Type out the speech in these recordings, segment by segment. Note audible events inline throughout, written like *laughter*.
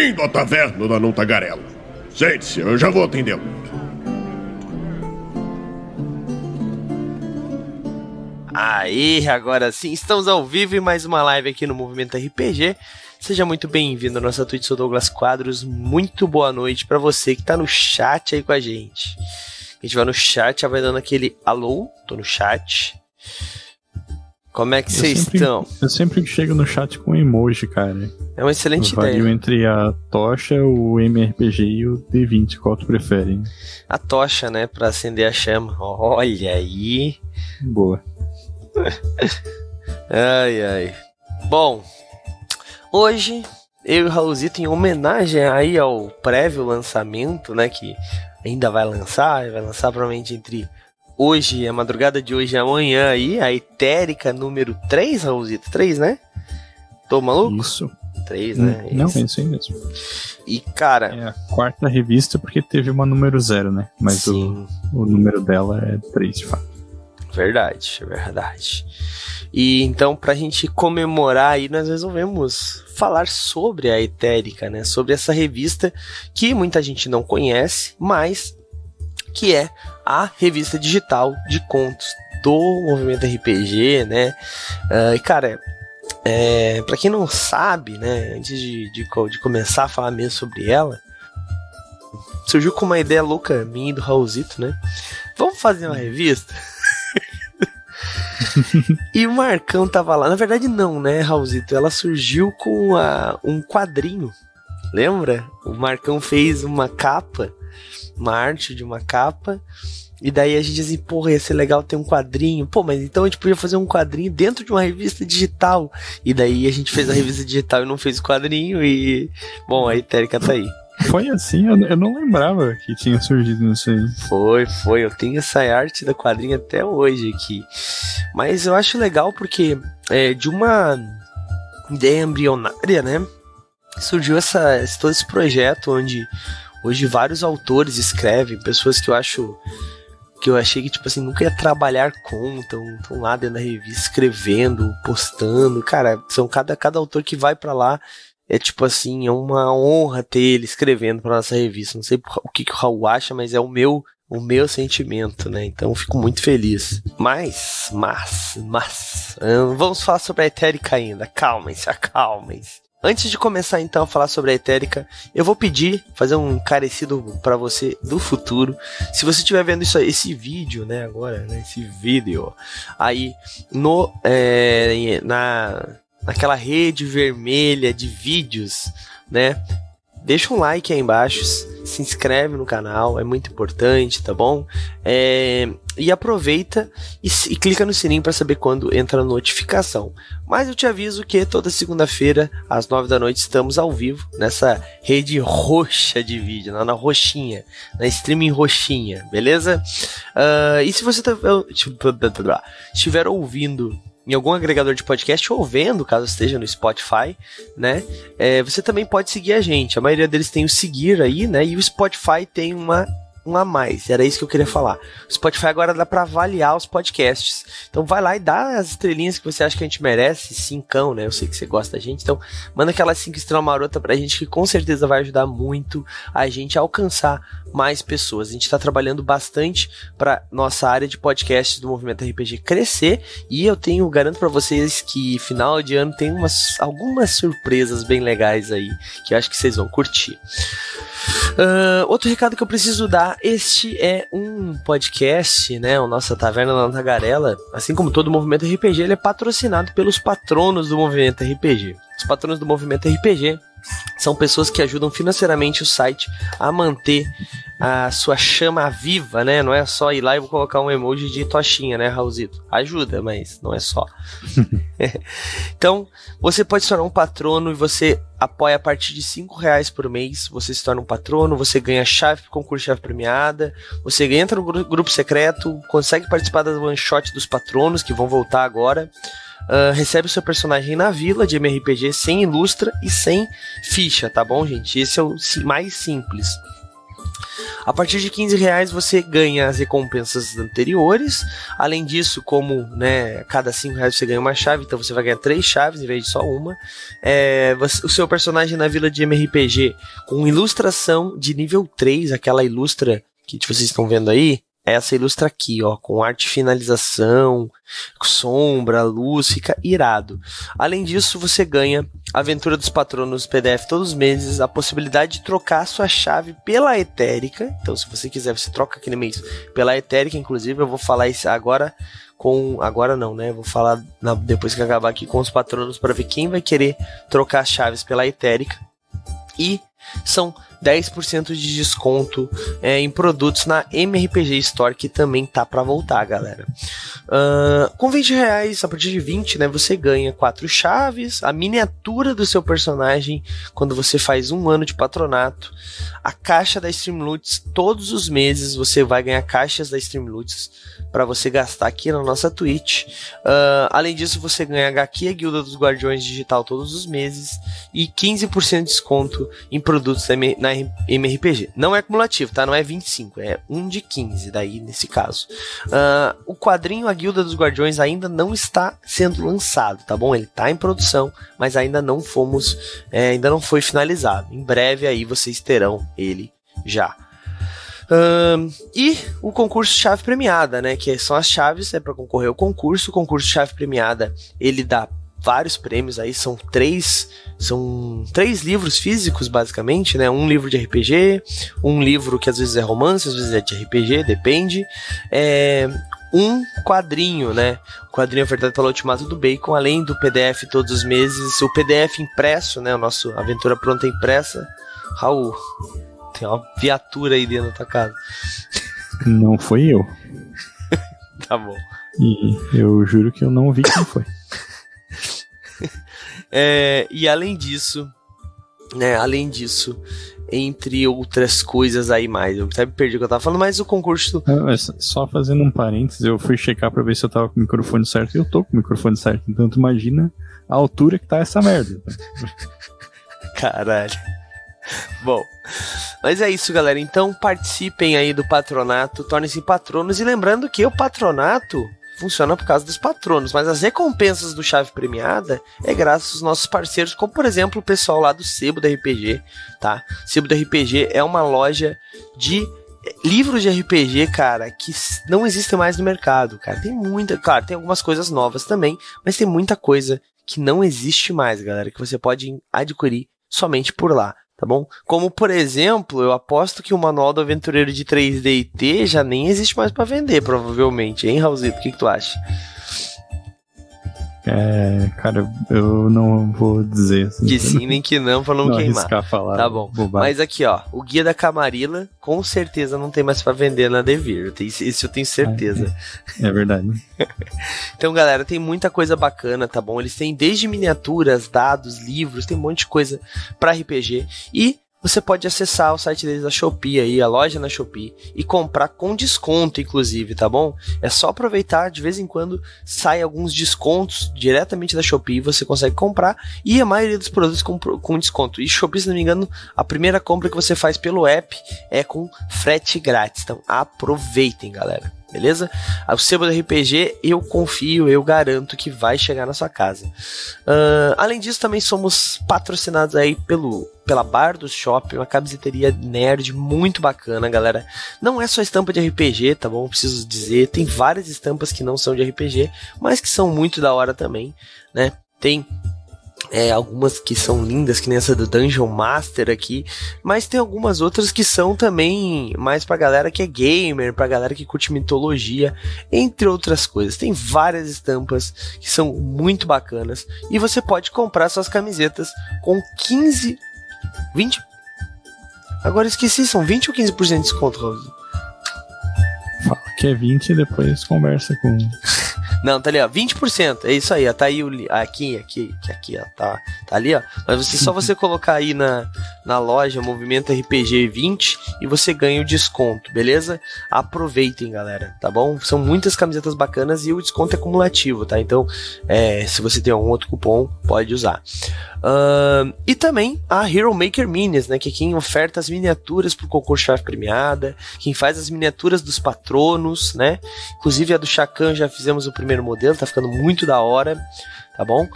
Bem-vindo à taverna da Não Tagarela. Sente-se, eu já vou atendê-lo. Aí, agora sim, estamos ao vivo em mais uma live aqui no Movimento RPG. Seja muito bem-vindo à nossa Twitch, sou Douglas Quadros. Muito boa noite para você que tá no chat aí com a gente. A gente vai no chat, já vai dando aquele alô, tô no chat. Como é que vocês estão? Eu sempre chego no chat com emoji, cara. É uma excelente Vario ideia. entre a tocha, o MRPG e o D20, qual tu prefere? A tocha, né, pra acender a chama. Olha aí. Boa. *laughs* Ai, ai. Bom, hoje eu e o Raulzito, em homenagem aí ao prévio lançamento, né, que ainda vai lançar, vai lançar provavelmente entre hoje, a madrugada de hoje e amanhã aí, a Etérica número 3, Raulzito, 3, né? Tô maluco? Isso. 3, né? Não, Isso. é isso aí mesmo. E, cara, É a quarta revista porque teve uma número zero, né? Mas o, o número dela é 3, de fato. verdade, verdade. E então, pra gente comemorar aí, nós resolvemos falar sobre a Etérica, né? Sobre essa revista que muita gente não conhece, mas que é a revista digital de contos do movimento RPG, né? Ah, e cara, é, para quem não sabe, né? Antes de, de, de começar a falar mesmo sobre ela, surgiu com uma ideia louca minha e do Raulzito, né? Vamos fazer uma revista? *laughs* e o Marcão tava lá. Na verdade, não, né, Raulzito? Ela surgiu com a- um quadrinho. Lembra? O Marcão fez uma capa, uma arte de uma capa. E daí a gente dizia assim, porra, ia ser legal ter um quadrinho. Pô, mas então a gente podia fazer um quadrinho dentro de uma revista digital. E daí a gente fez a revista digital e não fez o quadrinho. E. Bom, a Itérica tá aí. Foi assim, eu, eu não lembrava que tinha surgido isso aí. Foi, foi. Eu tenho essa arte da quadrinha até hoje aqui. Mas eu acho legal porque é, de uma ideia embrionária, né? Surgiu essa, esse- todo esse projeto onde hoje vários autores escrevem, pessoas que eu acho que eu achei que, tipo assim, nunca ia trabalhar com, estão lá dentro da revista escrevendo, postando. Cara, são cada, cada autor que vai pra lá. É tipo assim, é uma honra ter ele escrevendo pra nossa revista. Não sei o que, que o Raul acha, mas é o meu o meu sentimento, né? Então fico muito feliz. Mas, mas, mas, ah, vamos falar sobre a Etérica ainda. Acalmem-se, acalmem-se. Antes de começar então a falar sobre a Etérica, eu vou pedir, fazer um encarecido pra você do futuro. Se você estiver vendo isso, esse vídeo, né, agora, né, esse vídeo, aí no é, na naquela rede vermelha de vídeos, né? Deixa um like aí embaixo, se inscreve no canal, é muito importante, tá bom? É, e aproveita e, e clica no sininho para saber quando entra a notificação. Mas eu te aviso que toda segunda-feira, às nove da noite, estamos ao vivo nessa rede roxa de vídeo, na, na roxinha, na streaming roxinha, beleza? Ah, e se você tá, estiver ouvindo em algum agregador de podcast ou vendo, caso esteja no Spotify, né? É, você também pode seguir a gente. A maioria deles tem o seguir aí, né? E o Spotify tem uma um a mais. Era isso que eu queria falar. O Spotify agora dá pra avaliar os podcasts. Então vai lá e dá as estrelinhas que você acha que a gente merece, cincão, né? Eu sei que você gosta da gente. Então manda aquelas cinco estrelas marota pra gente que com certeza vai ajudar muito a gente a alcançar mais pessoas. A gente tá trabalhando bastante para nossa área de podcasts do Movimento RPG crescer e eu tenho garanto para vocês que final de ano tem umas algumas surpresas bem legais aí que eu acho que vocês vão curtir. Ah, outro recado que eu preciso dar: este é um podcast, né? O nossa Taverna da Tagarela, assim como todo o movimento RPG, ele é patrocinado pelos patronos do movimento RPG. Os patronos do movimento RPG são pessoas que ajudam financeiramente o site a manter a sua chama viva, né? Não é só ir lá e vou colocar um emoji de tochinha, né, Raulzito? Ajuda, mas não é só. *laughs* então, você pode se tornar um patrono e você apoia a partir de 5 reais por mês. Você se torna um patrono, você ganha chave pro concurso chave premiada, você entra no gru- grupo secreto, consegue participar das one shot dos patronos que vão voltar agora. Ah, recebe o seu personagem na vila de MRPG sem ilustra e sem ficha, tá bom, gente? Esse é o mais simples. A partir de 15 reais você ganha as recompensas anteriores. Além disso, como né, cada 5 reais você ganha uma chave, então você vai ganhar três chaves em vez de só uma. É, você, o seu personagem na vila de MRPG com ilustração de nível 3, aquela ilustra que vocês estão vendo aí, essa ilustra aqui, ó, com arte finalização, sombra, luz, fica irado. Além disso, você ganha Aventura dos Patronos PDF todos os meses, a possibilidade de trocar sua chave pela Etérica. Então, se você quiser, você troca aquele mês pela Etérica, inclusive, eu vou falar isso agora com agora não, né? Vou falar na, depois que acabar aqui com os patronos para ver quem vai querer trocar as chaves pela Etérica. E são 10% de desconto é, em produtos na MRPG Store, que também tá para voltar, galera. Uh, com 20 reais, a partir de 20, né, você ganha quatro chaves, a miniatura do seu personagem quando você faz um ano de patronato, a caixa da Streamloots, todos os meses você vai ganhar caixas da Streamloots para você gastar aqui na nossa Twitch. Uh, além disso, você ganha HQ a Guilda dos Guardiões Digital todos os meses e 15% de desconto em produtos na MRPG. Não é acumulativo, tá? Não é 25, é 1 de 15 daí nesse caso. Uh, o quadrinho A Guilda dos Guardiões ainda não está sendo lançado, tá bom? Ele está em produção, mas ainda não fomos, é, ainda não foi finalizado. Em breve aí vocês terão ele já. Um, e o concurso chave premiada, né? Que são as chaves, é para concorrer ao concurso. O concurso chave premiada ele dá vários prêmios aí, são três, são três livros físicos basicamente, né? Um livro de RPG, um livro que às vezes é romance, às vezes é de RPG, depende. É, um quadrinho, né? O quadrinho ofertado pela Ultimato do Bacon, além do PDF todos os meses, o PDF impresso, né? O nosso Aventura Pronta Impressa. Raul, tem uma viatura aí dentro da tua casa. Não foi eu. *laughs* tá bom. E eu juro que eu não vi quem foi. É, e além disso, né, além disso, entre outras coisas aí mais. Eu até me perdi o que eu tava falando, mas o concurso. É, só fazendo um parênteses, eu fui checar pra ver se eu tava com o microfone certo e eu tô com o microfone certo. Então tu imagina a altura que tá essa merda. *laughs* Caralho. Bom, mas é isso, galera. Então participem aí do patronato, tornem-se patronos. E lembrando que o patronato funciona por causa dos patronos, mas as recompensas do Chave Premiada é graças aos nossos parceiros, como por exemplo o pessoal lá do Sebo da RPG, tá? Sebo da RPG é uma loja de livros de RPG, cara, que não existem mais no mercado, cara. Tem muita, claro, tem algumas coisas novas também, mas tem muita coisa que não existe mais, galera, que você pode adquirir somente por lá tá bom? Como, por exemplo, eu aposto que o manual do aventureiro de 3D e T já nem existe mais para vender, provavelmente, hein, Raulzito? O que, que tu acha? É, cara, eu não vou dizer assim. Que sim, nem que não, pra não, não queimar. Falar tá bom. Bobagem. Mas aqui, ó, o Guia da Camarilla, com certeza não tem mais para vender na Devir. Isso eu tenho certeza. É, é verdade. *laughs* então, galera, tem muita coisa bacana, tá bom? Eles têm desde miniaturas, dados, livros, tem um monte de coisa para RPG. E você pode acessar o site deles da Shopee aí, a loja na Shopee, e comprar com desconto, inclusive, tá bom? É só aproveitar, de vez em quando sai alguns descontos diretamente da Shopee, você consegue comprar, e a maioria dos produtos com, com desconto. E Shopee, se não me engano, a primeira compra que você faz pelo app é com frete grátis. Então aproveitem, galera beleza? O sebo do RPG, eu confio, eu garanto que vai chegar na sua casa. Uh, além disso, também somos patrocinados aí pelo pela Bar do Shopping, uma camiseteria nerd muito bacana, galera. Não é só estampa de RPG, tá bom? Preciso dizer, tem várias estampas que não são de RPG, mas que são muito da hora também, né? Tem é, algumas que são lindas, que nem essa do Dungeon Master aqui, mas tem algumas outras que são também mais pra galera que é gamer, pra galera que curte mitologia, entre outras coisas. Tem várias estampas que são muito bacanas e você pode comprar suas camisetas com 15, 20. Agora esqueci, são 20 ou 15% de desconto, Rose? Fala que é 20 e depois conversa com Não, tá ali, ó, 20%. É isso aí, ó, tá aí o aqui, aqui, aqui, ó, tá, tá ali, ó. Mas você só você colocar aí na, na loja Movimento RPG 20 e você ganha o desconto, beleza? Aproveitem, galera, tá bom? São muitas camisetas bacanas e o desconto é cumulativo, tá? Então, é, se você tem algum outro cupom, pode usar. Uh, e também a Hero Maker Minis, né? Que é quem oferta as miniaturas pro concurso chave premiada, quem faz as miniaturas dos patronos, né? Inclusive a do Chacan já fizemos o primeiro modelo, tá ficando muito da hora, tá bom?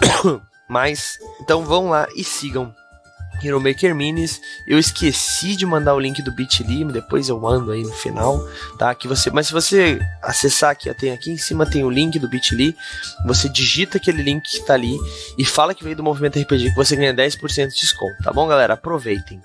*coughs* Mas, então vão lá e sigam Hero Maker Minis. Eu esqueci de mandar o link do Bitly, depois eu mando aí no final, tá? Que você, mas se você acessar aqui, tem aqui em cima tem o link do Bitly, você digita aquele link que tá ali e fala que veio do Movimento RPG que você ganha 10% de desconto, tá bom, galera? Aproveitem.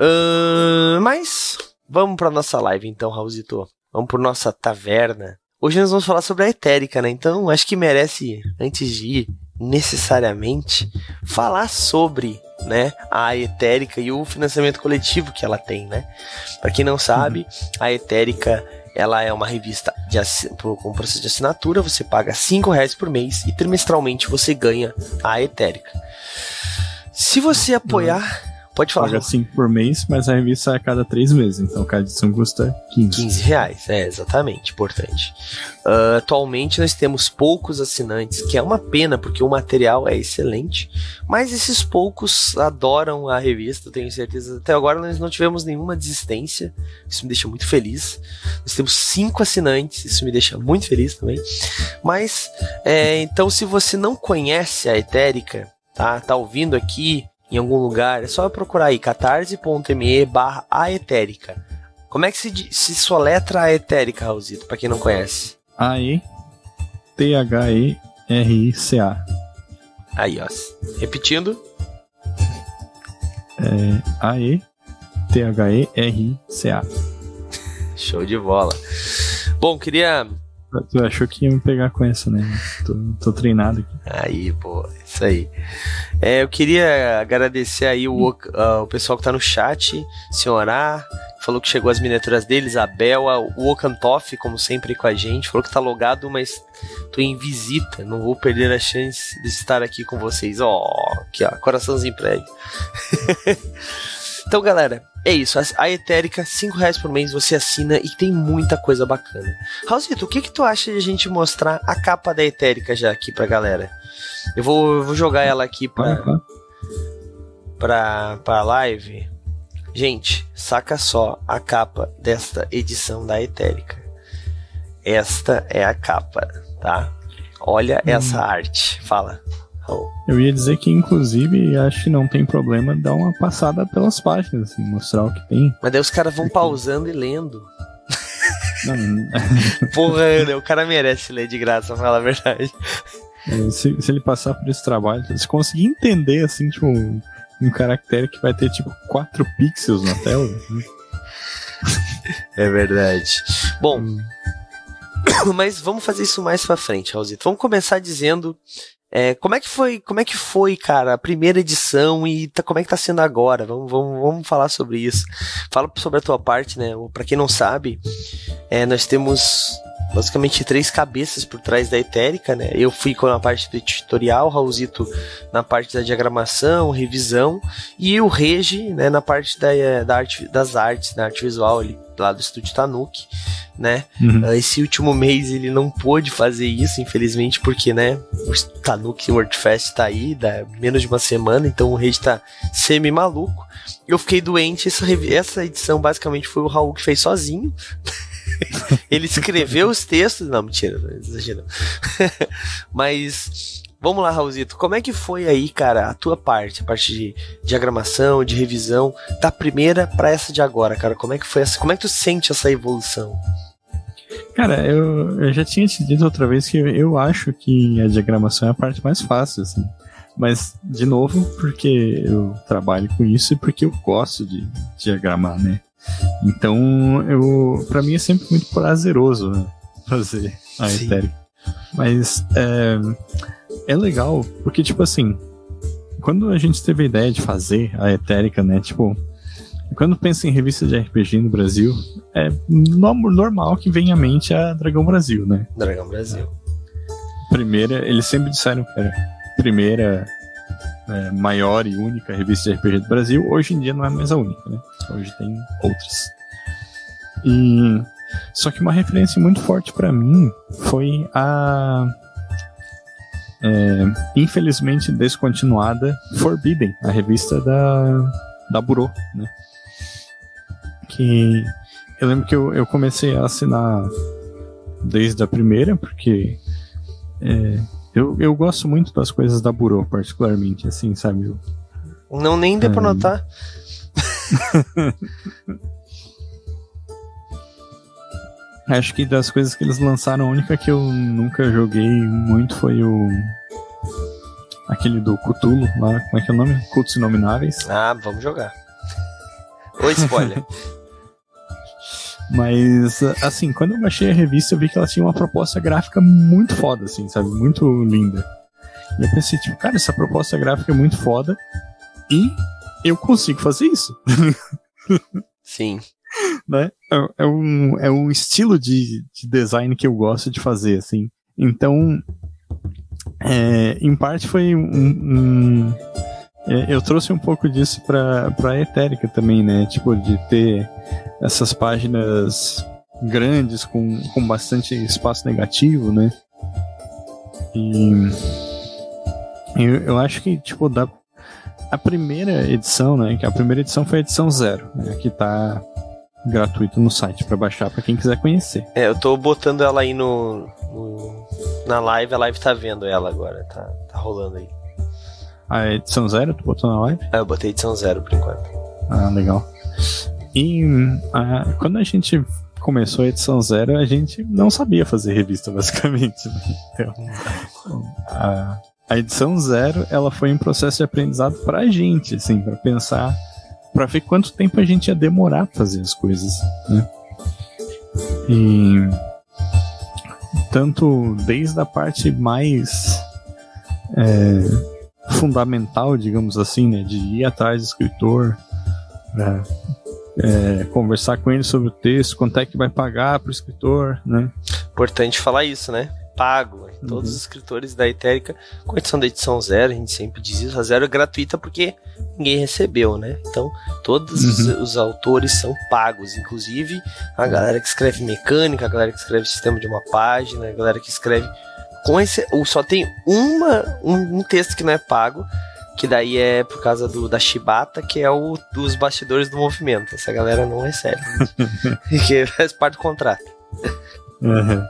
Uh, mas vamos para nossa live então, Raulzito. Vamos por nossa taverna. Hoje nós vamos falar sobre a etérica, né? Então acho que merece, antes de ir, necessariamente falar sobre né, a Etérica e o financiamento coletivo que ela tem, né? Para quem não sabe, uhum. a Etérica ela é uma revista de com processo de assinatura, você paga cinco reais por mês e trimestralmente você ganha a Etérica. Se você apoiar Pode falar. Paga 5 por mês, mas a revista é a cada 3 meses, então cada edição custa 15. 15 reais, é exatamente, importante. Uh, atualmente nós temos poucos assinantes, que é uma pena, porque o material é excelente, mas esses poucos adoram a revista, tenho certeza. Até agora nós não tivemos nenhuma desistência, isso me deixa muito feliz. Nós temos 5 assinantes, isso me deixa muito feliz também. Mas, é, então se você não conhece a Etérica, tá, tá ouvindo aqui em algum lugar, é só procurar aí catarse.me barra aetérica. Como é que se, se soletra a etérica, Raulzito, pra quem não conhece? A-E-T-H-E-R-I-C-A. Aí, ó. Repetindo. É A-E-T-H-E-R-I-C-A. Show de bola. Bom, queria Tu achou que ia me pegar com essa, né? Tô, tô treinado aqui. Aí, pô, isso aí. É, eu queria agradecer aí o, uh, o pessoal que tá no chat, Senhorá, falou que chegou as miniaturas deles, a Bela, o Okantoff, como sempre com a gente, falou que tá logado, mas tô em visita, não vou perder a chance de estar aqui com vocês. Ó, oh, aqui ó, coraçãozinho pra. *laughs* então, galera, é isso, a Etérica, 5 reais por mês, você assina e tem muita coisa bacana. Raulzito, o que que tu acha de a gente mostrar a capa da Etérica já aqui pra galera? Eu vou, eu vou jogar ela aqui pra, pra, pra live. Gente, saca só a capa desta edição da Etérica. Esta é a capa, tá? Olha hum. essa arte. Fala. Eu ia dizer que, inclusive, acho que não tem problema dar uma passada pelas páginas, assim, mostrar o que tem. Mas daí os caras vão pausando e lendo. Não, não... *laughs* Porra, o cara merece ler de graça, pra falar a verdade. É, se, se, ele passar por esse trabalho, se conseguir entender, assim, tipo, um, um caractere que vai ter, tipo, 4 pixels na tela. Né? *laughs* é verdade. Bom, hum. *coughs* mas vamos fazer isso mais pra frente, Raulzito. Vamos começar dizendo é, como é que foi, como é que foi, cara, a primeira edição e tá, como é que tá sendo agora? Vamos, vamos, vamos falar sobre isso. Fala sobre a tua parte, né? Para quem não sabe, é, nós temos basicamente três cabeças por trás da Etérica, né? Eu fui com a parte do editorial, Raulzito na parte da diagramação, revisão, e o Regi, né, na parte da, da arte, das artes, da arte visual ali, lá do estúdio Tanuki né? Uhum. Ah, esse último mês ele não pôde fazer isso, infelizmente, porque, né, o Tanuki WordFest tá aí, dá menos de uma semana, então o rede tá semi-maluco. Eu fiquei doente, essa, essa edição basicamente foi o Raul que fez sozinho. *laughs* *laughs* ele escreveu os textos. Não, mentira, exagerando. *laughs* Mas Vamos lá, Raulzito, como é que foi aí, cara, a tua parte, a parte de diagramação, de revisão, da primeira para essa de agora, cara? Como é que foi essa? Como é que tu sente essa evolução? Cara, eu, eu já tinha te dito outra vez que eu acho que a diagramação é a parte mais fácil, assim. Mas, de novo, porque eu trabalho com isso e porque eu gosto de diagramar, né? Então, eu, para mim é sempre muito prazeroso né, fazer a Ethereum. Mas, é, é legal, porque, tipo assim, quando a gente teve a ideia de fazer a Etérica, né, tipo, quando pensa em revista de RPG no Brasil, é normal que venha à mente a Dragão Brasil, né? Dragão Brasil. Primeira, eles sempre disseram que era primeira é, maior e única revista de RPG do Brasil. Hoje em dia não é mais a única, né? Hoje tem outras. E só que uma referência muito forte para mim foi a é, infelizmente descontinuada Forbidden, a revista da da Burô, né? Que eu lembro que eu, eu comecei a assinar desde a primeira, porque é, eu, eu gosto muito das coisas da Burô, particularmente, assim, sabe? Não, nem deu pra É. notar. *laughs* Acho que das coisas que eles lançaram, a única que eu nunca joguei muito foi o. Aquele do Cthulhu lá, como é que é o nome? Cultos Inomináveis. Ah, vamos jogar. Oi, spoiler. *laughs* Mas, assim, quando eu baixei a revista, eu vi que ela tinha uma proposta gráfica muito foda, assim, sabe? Muito linda. E eu pensei, tipo, cara, essa proposta gráfica é muito foda e eu consigo fazer isso, Sim. *laughs* né? É, é um, é um estilo de, de design que eu gosto de fazer, assim. Então, é, em parte foi um. um- eu trouxe um pouco disso pra, pra Etérica também, né? Tipo, de ter essas páginas grandes com, com bastante espaço negativo, né? E eu, eu acho que, tipo, da, a primeira edição, né? Que a primeira edição foi a edição zero, né? Que tá gratuito no site pra baixar pra quem quiser conhecer. É, eu tô botando ela aí no, no- na live, a live tá vendo ela agora, tá, tá rolando aí. A edição zero, tu botou na live? Ah, eu botei edição zero por enquanto. Ah, legal. E ah, quando a gente começou a edição zero, a gente não sabia fazer revista, basicamente. né? Então, a, a edição zero, ela foi um processo de aprendizado pra gente, assim, pra pensar, pra ver quanto tempo a gente ia demorar pra fazer as coisas, né? E tanto desde a parte mais é, fundamental, digamos assim, né, de ir atrás do escritor, pra, é, conversar com ele sobre o texto, quanto é que vai pagar pro escritor, né? Importante falar isso, né? Pago. Todos os escritores da Etérica, com exceção da edição zero, a gente sempre diz isso, a zero é gratuita porque ninguém recebeu, né? Então, todos os, os autores são pagos, inclusive a galera que escreve mecânica, a galera que escreve sistema de uma página, a galera que escreve com esse, só tem uma um, um texto que não é pago, que daí é por causa do da Shibata, que é o dos bastidores do movimento. Essa galera não recebe, *laughs* que faz parte do contrato. Uhum.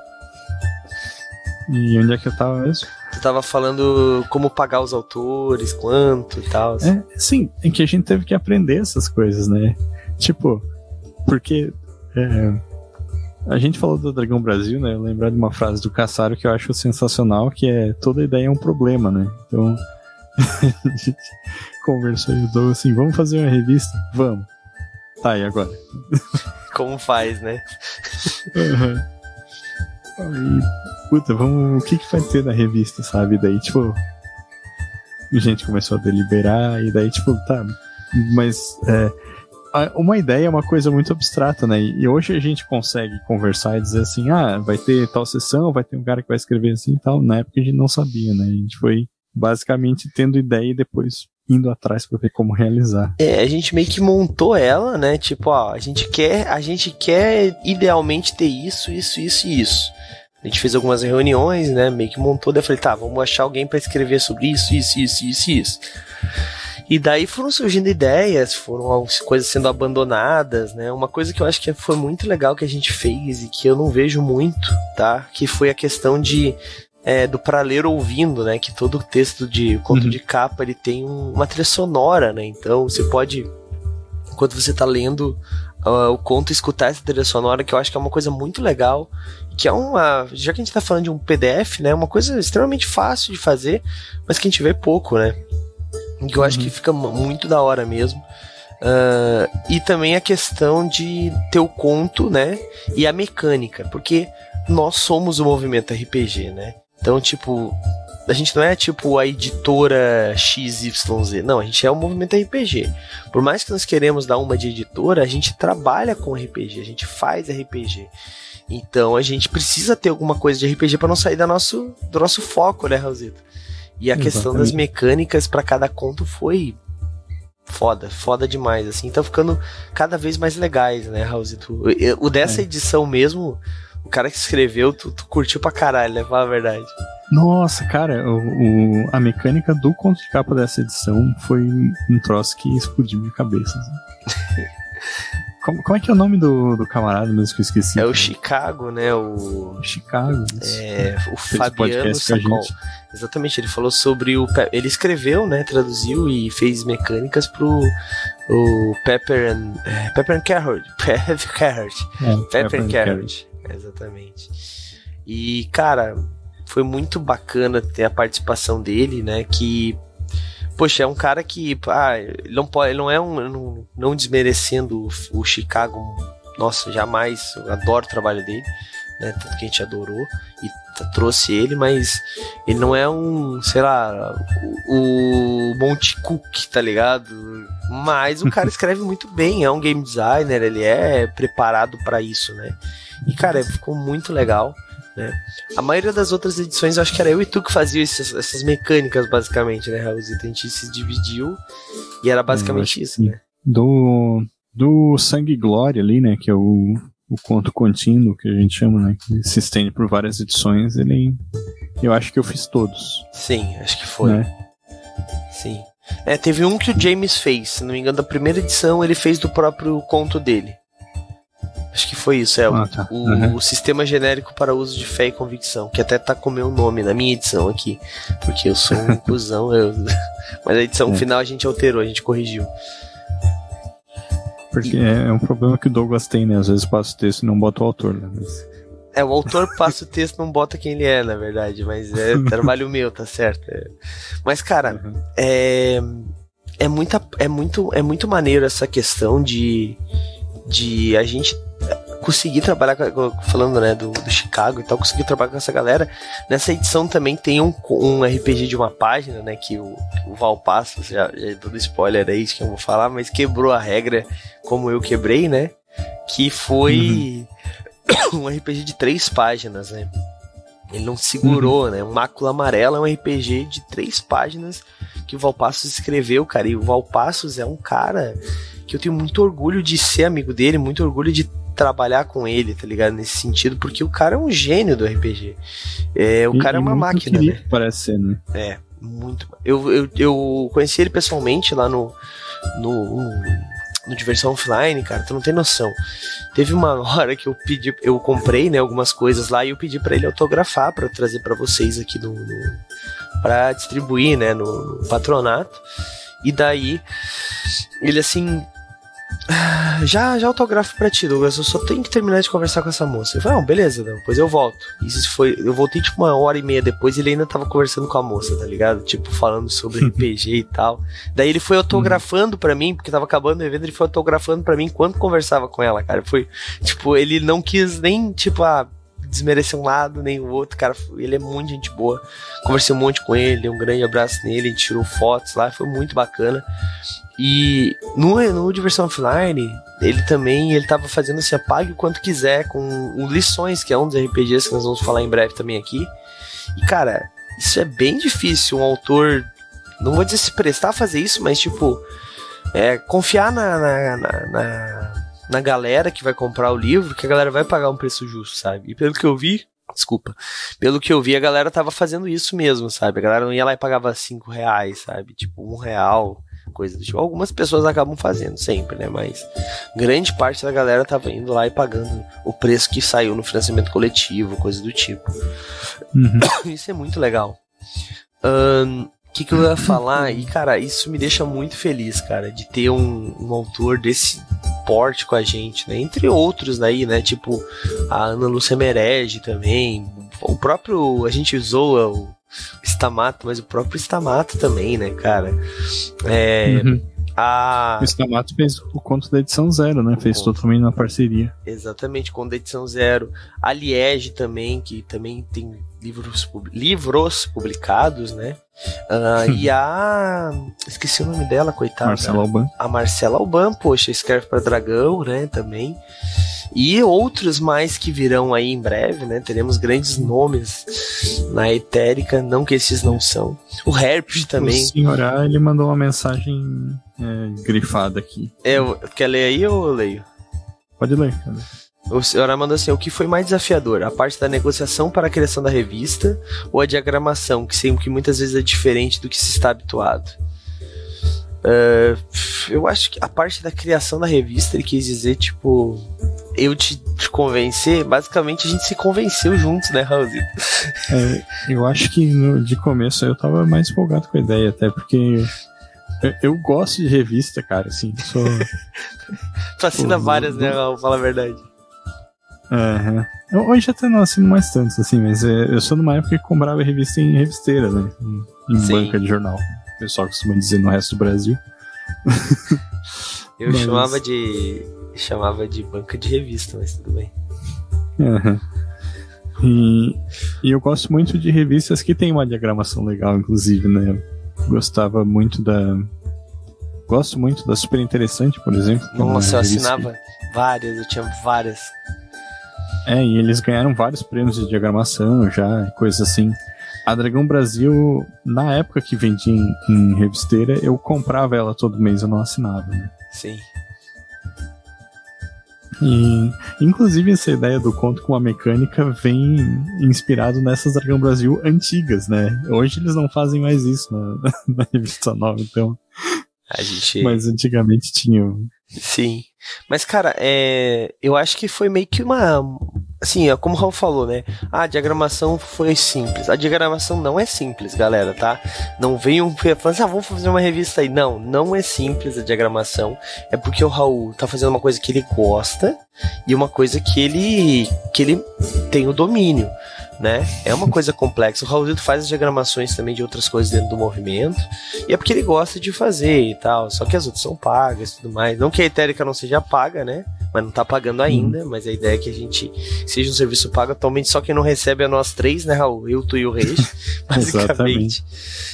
E onde é que eu tava mesmo? Tu tava falando como pagar os autores, quanto e tal. É, sim, é que a gente teve que aprender essas coisas, né? Tipo, porque é, a gente falou do Dragão Brasil, né? Eu lembrar de uma frase do Caçaro que eu acho sensacional, que é toda ideia é um problema, né? Então *laughs* a gente conversou e Douglas assim, vamos fazer uma revista? Vamos. Tá, e agora? *laughs* Como faz, né? Uhum. Aí, puta, vamos. O que, que vai ter na revista, sabe? Daí, tipo. A gente começou a deliberar, e daí, tipo, tá. Mas. É, uma ideia é uma coisa muito abstrata, né? E hoje a gente consegue conversar e dizer assim: ah, vai ter tal sessão, vai ter um cara que vai escrever assim e tal. Na época a gente não sabia, né? A gente foi basicamente tendo ideia e depois indo atrás pra ver como realizar. É, a gente meio que montou ela, né? Tipo, ó, a gente quer, a gente quer idealmente ter isso, isso, isso e isso. A gente fez algumas reuniões, né? Meio que montou, daí eu falei, tá, vamos achar alguém pra escrever sobre isso, isso, isso, isso isso. E daí foram surgindo ideias, foram algumas coisas sendo abandonadas, né? Uma coisa que eu acho que foi muito legal que a gente fez e que eu não vejo muito, tá? Que foi a questão de é, do pra ler ouvindo, né? Que todo texto de conto Uhum. de capa ele tem um- uma trilha sonora, né? Então você pode, enquanto você tá lendo ah, o conto, escutar essa trilha sonora, que eu acho que é uma coisa muito legal. Que é uma. Já que a gente tá falando de um PDF, né? Uma coisa extremamente fácil de fazer, mas que a gente vê pouco, né? Que eu acho que fica mu- muito da hora mesmo. Ah, e também a questão de ter o conto, né? E a mecânica, porque nós somos o movimento RPG, né? Então, tipo, a gente não é tipo a editora XYZ, não, a gente é o movimento RPG. Por mais que nós queremos dar uma de editora, a gente trabalha com RPG, a gente faz RPG. Então a gente precisa ter alguma coisa de RPG para não sair da nosso, do nosso foco, né, Raulzito? E a Exatamente. questão das mecânicas para cada conto foi foda, foda demais, assim. Tá ficando cada vez mais legais, né, Raulzito? O dessa é. edição mesmo, o cara que escreveu, tu, tu curtiu pra caralho, né? Falar a verdade. Nossa, cara, o, o, a mecânica do conto de capa dessa edição foi um troço que explodiu minha cabeça. Assim. *laughs* Como, como, é que é o nome do, do camarada mesmo que eu esqueci? É o Chicago, né? O Chicago. É, o Fabiano Sacol. Exatamente, ele falou sobre o. Ele escreveu, né? Traduziu e fez mecânicas pro o Pepper and. É, Pepper and Carrot. *laughs* Pepper Carrot. É, Pepper, Pepper and Carrot. Exatamente. E, cara, foi muito bacana ter a participação dele, né? Que poxa, é um cara que, ah, ele não pode, ele não é um, não, não desmerecendo o, o, Chicago, nossa, jamais, eu adoro o trabalho dele, né, tanto que a gente adorou e trouxe ele, mas ele não é um, sei lá, o, o Monte Cook, tá ligado? Mas o cara *laughs* escreve muito bem, é um game designer, ele é preparado para isso, né? E cara, ficou muito legal. Né? A maioria das outras edições, eu acho que era eu e tu que fazia essas, essas mecânicas, basicamente, né, Raulzito? A gente se dividiu e era basicamente isso, né? Do, do Sangue e Glória ali, né, que é o, o conto contínuo que a gente chama, né, que se estende por várias edições, ele... Eu acho que eu fiz todos. Sim, acho que foi. Né? Sim. É, teve um que o James fez, se não me engano, da primeira edição ele fez do próprio conto dele. Acho que foi isso, é. Ah, tá. o, uhum. o, sistema genérico para uso de fé e convicção, que até tá com o meu nome na minha edição aqui. Porque eu sou um *laughs* cuzão, eu... *laughs* mas a edição é. final a gente alterou, a gente corrigiu. Porque e... é um problema que o Douglas tem, né? Às vezes passa o texto e não bota o autor, né? Mas... É, o autor passa o texto e não bota quem ele é, na verdade, mas é *laughs* trabalho meu, tá certo? É. Mas, cara, uhum. é, é, muita, é, muito, é muito maneiro essa questão de, de a gente consegui trabalhar com, falando né do, do, Chicago e tal, consegui trabalhar com essa galera. Nessa edição também tem um, um RPG de uma página, né? Que o, o Valpasso, já, já é todo spoiler aí que eu vou falar, mas quebrou a regra como eu quebrei, né? Que foi uhum. um RPG de três páginas, né? Ele não segurou, uhum. né? Mácula Amarela é um RPG de três páginas que o Valpassos escreveu, cara. E o Valpassos é um cara que eu tenho muito orgulho de ser amigo dele, muito orgulho de trabalhar com ele, tá ligado? Nesse sentido, porque o cara é um gênio do RPG. É, o e, cara é uma máquina, né? Parece ser, né? É, muito. Eu, eu, eu conheci ele pessoalmente lá no, no, no Diversão Offline, cara, tu não tem noção. Teve uma *laughs* hora que eu pedi, eu comprei, né, algumas coisas lá e eu pedi para ele autografar para trazer para vocês aqui no, no para distribuir, né, no, no patronato. E daí ele assim, já, já autografo pra ti, Douglas. Eu só tenho que terminar de conversar com essa moça. Eu falei, não, beleza, depois eu volto. Isso foi. Eu voltei tipo uma hora e meia depois e ele ainda tava conversando com a moça, tá ligado? Tipo, falando sobre *laughs* RPG e tal. Daí ele foi autografando pra mim, porque tava acabando o evento, ele foi autografando pra mim enquanto conversava com ela, cara. Foi, tipo, ele não quis nem, tipo, ah, desmerecer um lado nem o outro, cara. Ele é muito gente boa. Conversei um monte com ele, um grande abraço nele, a gente tirou fotos lá, foi muito bacana. E no, no Diversão Offline, ele também ele tava fazendo assim, apague o quanto quiser, com lições, que é um dos RPGs que nós vamos falar em breve também aqui. E cara, isso é bem difícil, um autor, não vou dizer se prestar a fazer isso, mas tipo, é, confiar na, na, na, na, na galera que vai comprar o livro, que a galera vai pagar um preço justo, sabe? E pelo que eu vi, Desculpa. Pelo que eu vi, a galera tava fazendo isso mesmo, sabe? A galera não ia lá e pagava cinco reais, sabe? Tipo, um real coisa do tipo. Algumas pessoas acabam fazendo sempre, né? Mas grande parte da galera tava indo lá e pagando o preço que saiu no financiamento coletivo, coisa do tipo. Uhum. *coughs* Isso é muito legal. O um, que, que eu ia falar? E, cara, isso me deixa muito feliz, cara, de ter um, um autor desse porte com a gente, né? Entre outros daí, né? Tipo, a Ana Lúcia Merege também. O próprio. A gente usou o Stamato, mas o próprio Stamato também, né, cara? É. Uhum. A... O Stamato fez o conto da edição zero, né? Fez totalmente na parceria. Exatamente, conto da edição zero. A Liege também, que também tem livros, livros publicados, né? Uh, e a. *laughs* Esqueci o nome dela, coitada. Marcela Alban. A Marcela Alban, poxa, escreve para Dragão, né? Também. E outros mais que virão aí em breve, né? Teremos grandes nomes na Etérica, não que esses não são. O Herpes também. O senhor A, ele mandou uma mensagem é, grifada aqui. É, quer ler aí ou eu leio? Pode ler, cara. O senhor mandou assim: o que foi mais desafiador? A parte da negociação para a criação da revista ou a diagramação, que sempre que muitas vezes é diferente do que se está habituado? Uh, eu acho que a parte da criação da revista ele quis dizer, tipo, eu te, te convencer, basicamente a gente se convenceu juntos, né, Raulzito? É, eu acho que no, de começo eu tava mais empolgado com a ideia, até porque eu, eu gosto de revista, cara, assim, sou. *laughs* tu assina várias, né, Raul? Fala a verdade. Uhum. Eu, hoje até não assino mais tantos, assim, mas é, eu sou numa época que comprava revista em revisteira, né? Em, em banca de jornal o pessoal costuma dizer no resto do Brasil. Eu mas... chamava de. chamava de banca de revista, mas tudo bem. Uhum. E, e, eu gosto muito de revistas que tem uma diagramação legal, inclusive, né? gostava muito da. Gosto muito da Super Interessante, por exemplo. É Nossa, eu assinava que... várias, eu tinha várias. É, e eles ganharam vários prêmios de diagramação já, coisas assim. A Dragão Brasil, na época que vendia em, em, revisteira, eu comprava ela todo mês, eu não assinava, né? Sim. E, inclusive, essa ideia do conto com a mecânica vem inspirado nessas Dragão Brasil antigas, né? Hoje eles não fazem mais isso na, *laughs* na revista nova, então. A gente... Mas antigamente tinham. Sim. Mas, cara, é... eu acho que foi meio que uma, assim, é como o Raul falou, né? A diagramação foi simples. A diagramação não é simples, galera, tá? Não venham falando assim, ah, vamos fazer uma revista aí. Não, não é simples a diagramação. É porque o Raul tá fazendo uma coisa que ele gosta e uma coisa que ele que ele tem o domínio né? É uma coisa complexa. O Raulzito faz as diagramações também de outras coisas dentro do movimento, e é porque ele gosta de fazer e tal. Só que as outras são pagas e tudo mais. Não que a Etérica não seja paga, né? Mas não tá pagando ainda. Hum. Mas a ideia é que a gente seja um serviço pago. Atualmente, só quem não recebe é nós três, né, Raul? Eu, tu e o Reis, *laughs* basicamente.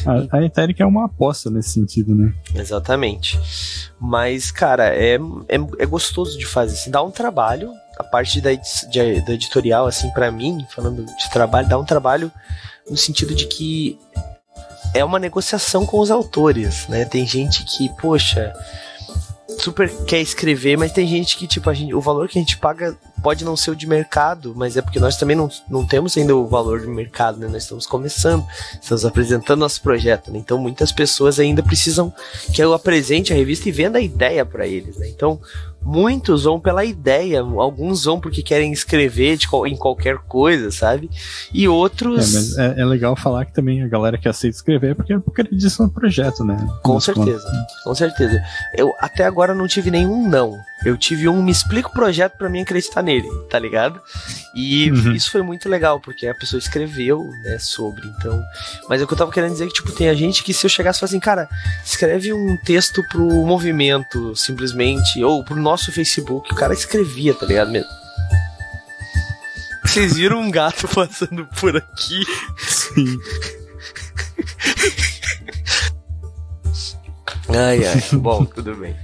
a, a Etérica é uma aposta nesse sentido, né? Exatamente. Mas, cara, é, é, é gostoso de fazer. Se dá um trabalho, a parte da, de, da editorial, assim, para mim, falando de trabalho, dá um trabalho no sentido de que é uma negociação com os autores, né? Tem gente que, poxa, super quer escrever, mas tem gente que, tipo, a gente, o valor que a gente paga pode não ser o de mercado, mas é porque nós também não, não temos ainda o valor de mercado, né? Nós estamos começando, estamos apresentando nosso projeto, né? Então muitas pessoas ainda precisam que eu apresente a revista e venda a ideia para eles, né? Então muitos vão pela ideia, alguns vão porque querem escrever de, em qualquer coisa, sabe? E outros. É, é, é, legal falar que também a galera que aceita escrever é porque, acredita no projeto, né? Com certeza, com certeza. Eu até agora não tive nenhum não. Eu tive um me explica o projeto para mim acreditar nele, tá ligado? E uhum. isso foi muito legal, porque a pessoa escreveu, né, sobre, então. Mas é o que eu tava querendo dizer que, tipo, tem a gente que se eu chegasse e assim, cara, escreve um texto pro movimento, simplesmente, ou pro nosso Facebook, o cara escrevia, tá ligado mesmo? Vocês viram um gato *laughs* passando por aqui? Sim. ai, ai. Bom, tudo bem.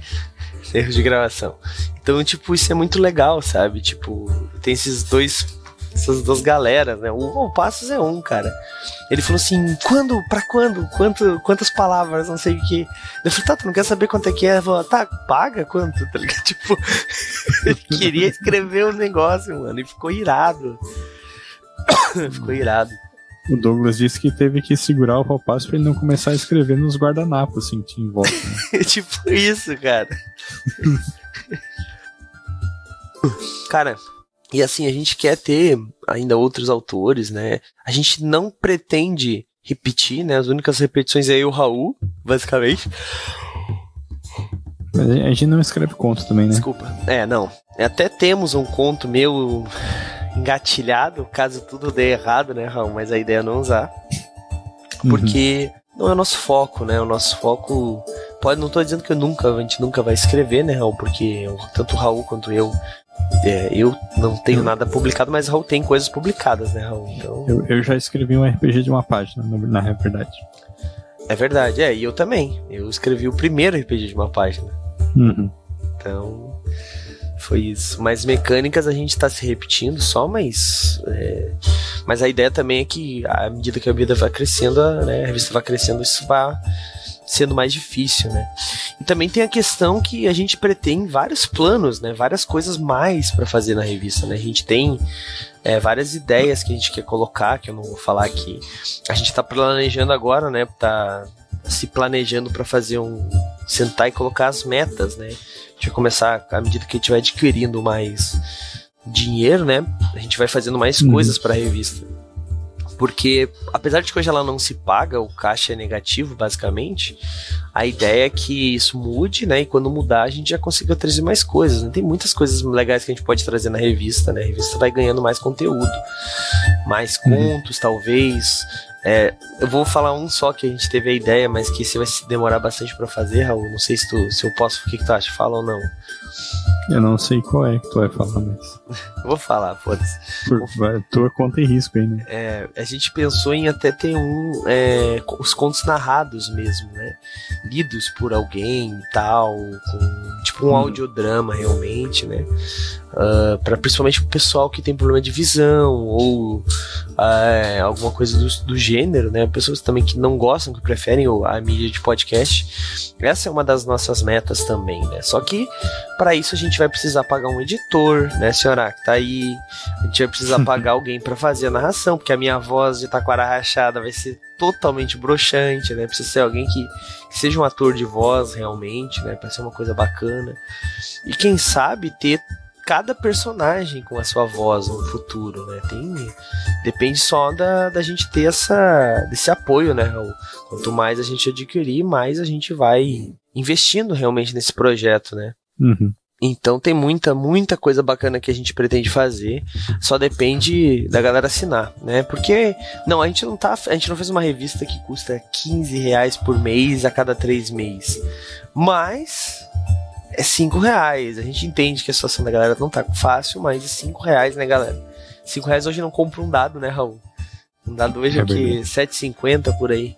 Erros de gravação. Então, tipo, isso é muito legal, sabe? Tipo, tem esses dois essas duas galeras, né? O, o Passos é um, cara. Ele falou assim: quando? Pra quando? Quanto, quantas palavras? Não sei o que. Eu falei: tá, tu não quer saber quanto é que é? Ele falou: tá, paga quanto? *laughs* Tá ligado? Tipo, ele queria escrever um negócio, mano, e ficou irado. *coughs* ficou irado. O Douglas disse que teve que segurar o Valpasso pra ele não começar a escrever nos guardanapos, assim, que tinha em volta. Né? *laughs* tipo isso, cara. *laughs* cara, e assim, a gente quer ter ainda outros autores, né? A gente não pretende repetir, né? As únicas repetições é eu e o Raul, basicamente. Mas a gente não escreve conto também, né? Desculpa. É, não. Até temos um conto meu engatilhado, caso tudo dê errado, né, Raul? Mas a ideia é não usar. Uhum. Porque uhum. não é o nosso foco, né? O nosso foco. Pode, não tô dizendo que eu nunca, a gente nunca vai escrever, né, Raul? Porque tanto o Raul quanto eu é, eu não tenho nada publicado, mas Raul tem coisas publicadas, né, Raul? Então... Eu, eu já escrevi um RPG de uma página, na, verdade. É verdade, é, e eu também. Eu escrevi o primeiro RPG de uma página. Uhum. Então, Foi isso. Mas mecânicas a gente tá se repetindo só, mas. É, mas a ideia também é que, à medida que a vida vai crescendo, né, a revista vai crescendo, isso vai sendo mais difícil, né? E também tem a questão que a gente pretende vários planos, né? Várias coisas mais para fazer na revista, né? A gente tem é, várias ideias que a gente quer colocar, que eu não vou falar aqui. A gente tá planejando agora, né? Tá se planejando para fazer um sentar e colocar as metas, né? A gente vai começar à medida que a gente vai adquirindo mais dinheiro, né? A gente vai fazendo mais uhum. coisas para a revista. Porque, apesar de que hoje ela não se paga, o caixa é negativo, basicamente, a ideia é que isso mude, né? E quando mudar, a gente já consiga trazer mais coisas. Né? Tem muitas coisas legais que a gente pode trazer na revista, né? A revista vai ganhando mais conteúdo, mais uhum. contos, talvez. É, eu vou falar um só que a gente teve a ideia, mas que você vai se demorar bastante para fazer, Raul. Não sei se, tu, se eu posso, o que, que tu acha? Fala ou não. Eu não sei qual é que tu vai falar, mas. *laughs* Vou falar, foda-se. Tua conta em risco aí, né? É, a gente pensou em até ter um. É, os contos narrados mesmo, né? Lidos por alguém e tal, com tipo um hum. audiodrama realmente, né? Uh, ah, para principalmente o pessoal que tem problema de visão ou uh, alguma coisa do, do, gênero, né? Pessoas também que não gostam, que preferem a mídia de podcast. Essa é uma das nossas metas também, né? Só que para isso a gente vai precisar pagar um editor, né, senhora? Que tá aí. A gente vai precisar *laughs* pagar alguém para fazer a narração, porque a minha voz de taquara rachada vai ser totalmente broxante, né? Precisa ser alguém que, que seja um ator de voz realmente, né? Para ser uma coisa bacana. E quem sabe ter cada personagem com a sua voz no futuro, né? Tem, depende só da, da gente ter essa, desse apoio, né? Quanto mais a gente adquirir, mais a gente vai investindo realmente nesse projeto, né? Uhum. Então tem muita, muita coisa bacana que a gente pretende fazer. Só depende da galera assinar, né? Porque, não, a gente não tá. A gente não fez uma revista que custa 15 reais por mês a cada três meses. Mas é 5 reais. A gente entende que a situação da galera não tá fácil, mas é 5 reais, né, galera? 5 reais hoje não compra um dado, né, Raul? Um dado hoje é, é o que? 7,50 por aí.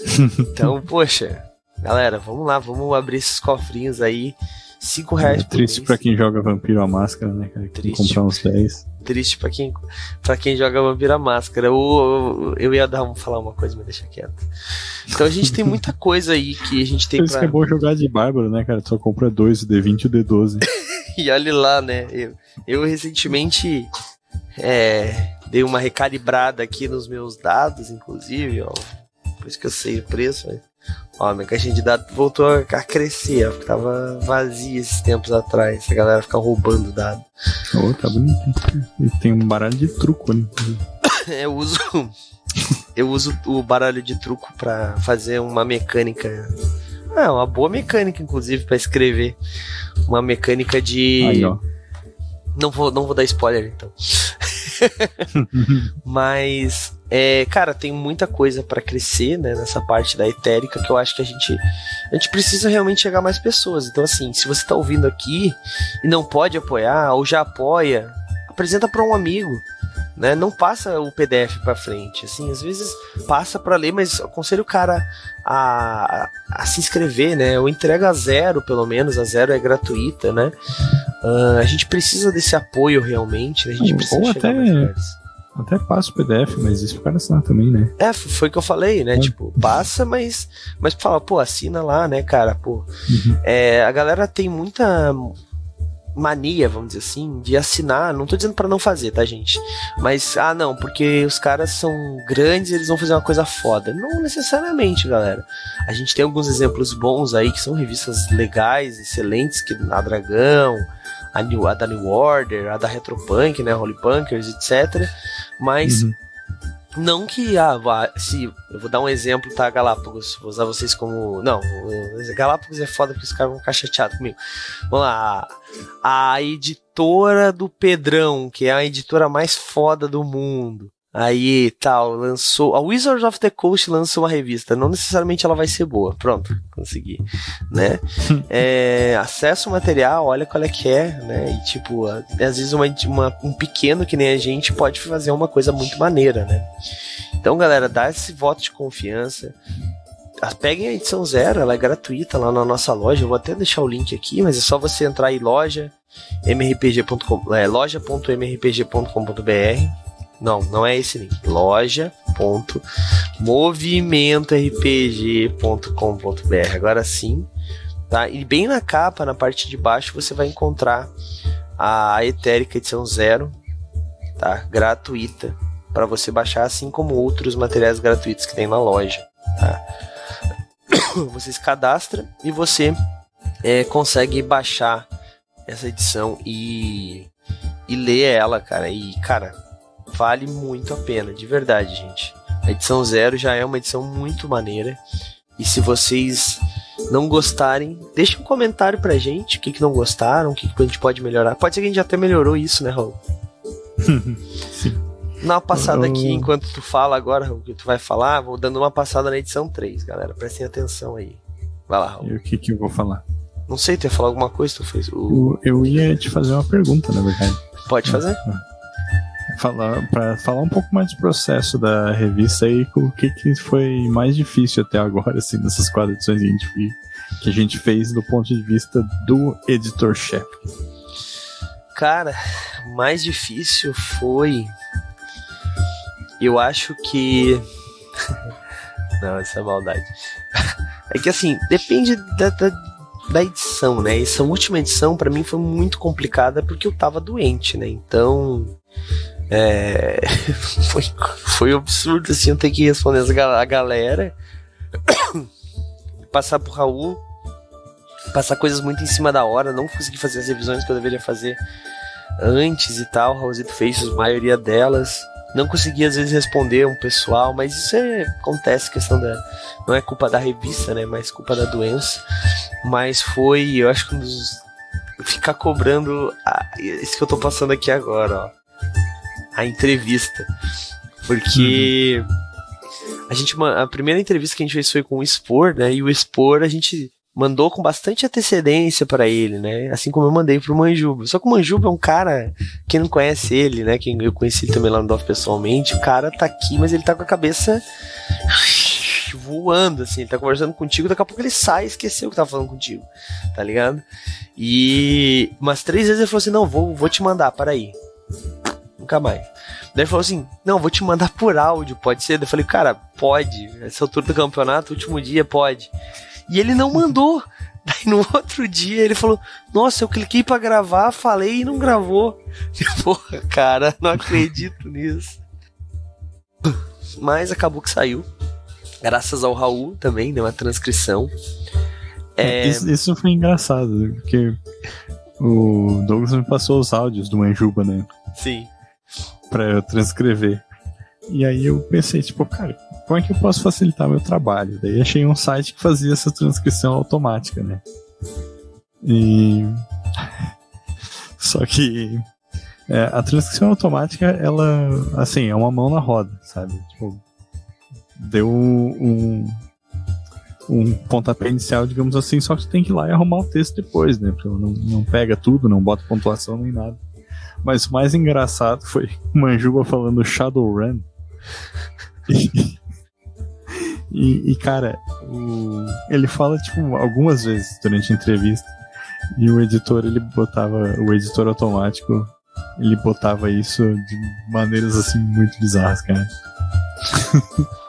*laughs* então, poxa, galera, vamos lá, vamos abrir esses cofrinhos aí. 5 reais é por Triste mês. pra quem joga Vampiro a Máscara, né, cara? Triste. Comprar uns 10. Triste pra quem, pra quem joga Vampiro a Máscara. Eu, eu ia dar, falar uma coisa, mas deixa quieto. Então a gente tem muita coisa aí que a gente tem Por isso pra... que é bom jogar de Bárbaro, né, cara? Tu só compra dois, o D20 e o D12. *laughs* e olha lá, né? Eu, eu recentemente é, dei uma recalibrada aqui nos meus dados, inclusive, ó. Por isso que eu sei o preço, mas Ó, minha caixinha de dados voltou a crescer, porque tava vazia esses tempos atrás. A galera fica roubando dados. Oh, tá bonito. E tem um baralho de truco ali. *laughs* eu uso. eu uso o baralho de truco para fazer uma mecânica. Ah, uma boa mecânica, inclusive, para escrever. Uma mecânica de. Aí, ó. Não vou, não vou dar spoiler, então. *laughs* Mas, é, cara, tem muita coisa para crescer, né, nessa parte da etérica que eu acho que a gente a gente precisa realmente chegar a mais pessoas. Então, assim, se você tá ouvindo aqui e não pode apoiar ou já apoia, apresenta para um amigo. Né? Não passa o PDF para frente, assim, às vezes passa para ler, mas aconselho o cara a, a, se inscrever, né? Ou entrega a zero, pelo menos, a zero é gratuita, né? Uh, a gente precisa desse apoio realmente, né? a gente precisa Ou chegar até... Até passa o PDF, mas isso para assinar também, né? É, foi o que eu falei, né? É. Tipo, passa, mas, mas fala, pô, assina lá, né, cara? Pô, uhum. é, a galera tem muita mania, vamos dizer assim, de assinar. Não tô dizendo para não fazer, tá, gente? Mas, ah, não, porque os caras são grandes eles vão fazer uma coisa foda. Não necessariamente, galera. A gente tem alguns exemplos bons aí que são revistas legais, excelentes, que a Dragão, a, New, a da New Order, a da Retropunk, né, Holy Punkers, etc. Mas. Uhum não que, ah, se. Eu vou dar um exemplo, tá, Galápagos? Vou usar vocês como. Não, Galápagos é foda porque os caras vão ficar chateados comigo. Vamos lá. A editora do Pedrão, que é a editora mais foda do mundo. Aí tal, lançou. A Wizards of the Coast lançou uma revista. Não necessariamente ela vai ser boa. Pronto, consegui. Né? *laughs* é, acesso ao material, olha qual é que é, né? E tipo, às vezes uma, uma, um pequeno que nem a gente pode fazer uma coisa muito maneira, né? Então, galera, dá esse voto de confiança. peguem a edição zero, ela é gratuita lá na nossa loja. Eu vou até deixar o link aqui, mas é só você entrar em loja mrpg.com, é, loja.mrpg.com.br. Não, não é esse link. loja.movimentorpg.com.br. Agora sim, tá? E bem na capa, na parte de baixo, você vai encontrar a Etérica edição zero, tá? Gratuita para você baixar, assim como outros materiais gratuitos que tem na loja. Tá? *coughs* Você se cadastra e você é, consegue baixar essa edição e, e ler ela, cara. E, cara, vale muito a pena, de verdade, gente. A edição zero já é uma edição muito maneira. E se vocês não gostarem, deixe um comentário pra gente, o que, que não gostaram, o que, que a gente pode melhorar. Pode ser que a gente até melhorou isso, né, Raul? *laughs* Sim. Dá uma passada aqui enquanto tu fala agora o que tu vai falar. Vou dando uma passada na edição 3, galera. Prestem atenção aí. Vai lá, Raul. E o que, que eu vou falar? Não sei, tu ia falar alguma coisa tu fez? O... Eu, eu ia te fazer uma pergunta, na verdade. Pode fazer? Falar, pra falar um pouco mais do processo da revista aí, o que, que foi mais difícil até agora, assim, nessas quatro edições que a gente, que a gente fez do ponto de vista do editor-chefe? Cara, mais difícil foi eu acho que. *laughs* Não, essa é maldade. *laughs* é que assim, depende da, da, da edição, né? Essa última edição para mim foi muito complicada porque eu tava doente, né? Então. É, *laughs* foi, foi absurdo assim eu ter que responder a galera, *coughs* passar pro Raul, passar coisas muito em cima da hora, não consegui fazer as revisões que eu deveria fazer antes e tal. O Raulzito fez a maioria delas não consegui às vezes responder um pessoal, mas isso é, acontece, questão da. Não é culpa da revista, né? Mas culpa da doença. Mas foi, eu acho que um dos. Ficar cobrando a, isso que eu tô passando aqui agora, ó. A entrevista. Porque. Uhum. A gente, a primeira entrevista que a gente fez foi com o Spor, né? E o Spor a gente mandou com bastante antecedência para ele, né? Assim como eu mandei pro Manjuba. Só que o Manjuba é um cara, quem não conhece ele, né? Quem eu conheci ele também lá no DOF pessoalmente, o cara tá aqui, mas ele tá com a cabeça *sighs* voando, assim, ele tá conversando contigo, daqui a pouco ele sai e esqueceu que tava falando contigo, tá ligado? E umas três vezes ele falou assim: não, vou, vou te mandar, para aí. Nunca mais. Daí ele falou assim: Não, vou te mandar por áudio, pode ser? Eu falei, cara, pode. Essa altura do campeonato, último dia, pode. E ele não mandou. *laughs* Daí no outro dia ele falou: Nossa, eu cliquei para gravar, falei e não gravou. *laughs* Porra, cara, não acredito nisso. Mas acabou que saiu. Graças ao Raul também, deu uma transcrição. É... Isso, isso, foi engraçado, porque o Douglas me passou os áudios do Manjuba, né? Sim. Pra eu transcrever. E aí eu pensei, tipo, cara, como é que eu posso facilitar meu trabalho? Daí achei um site que fazia essa transcrição automática, né? E. *laughs* Só que. É, a transcrição automática, ela, assim, é uma mão na roda, sabe? Tipo, deu um, um pontapé inicial, digamos assim, só que você tem que ir lá e arrumar o texto depois, né? Porque não, não pega tudo, não bota pontuação nem nada. Mas o mais engraçado foi Manjuba falando Shadowrun. E, e cara, o, ele fala, tipo, algumas vezes durante a entrevista. E o editor, ele botava, o editor automático, ele botava isso de maneiras, assim, muito bizarras, cara. *laughs*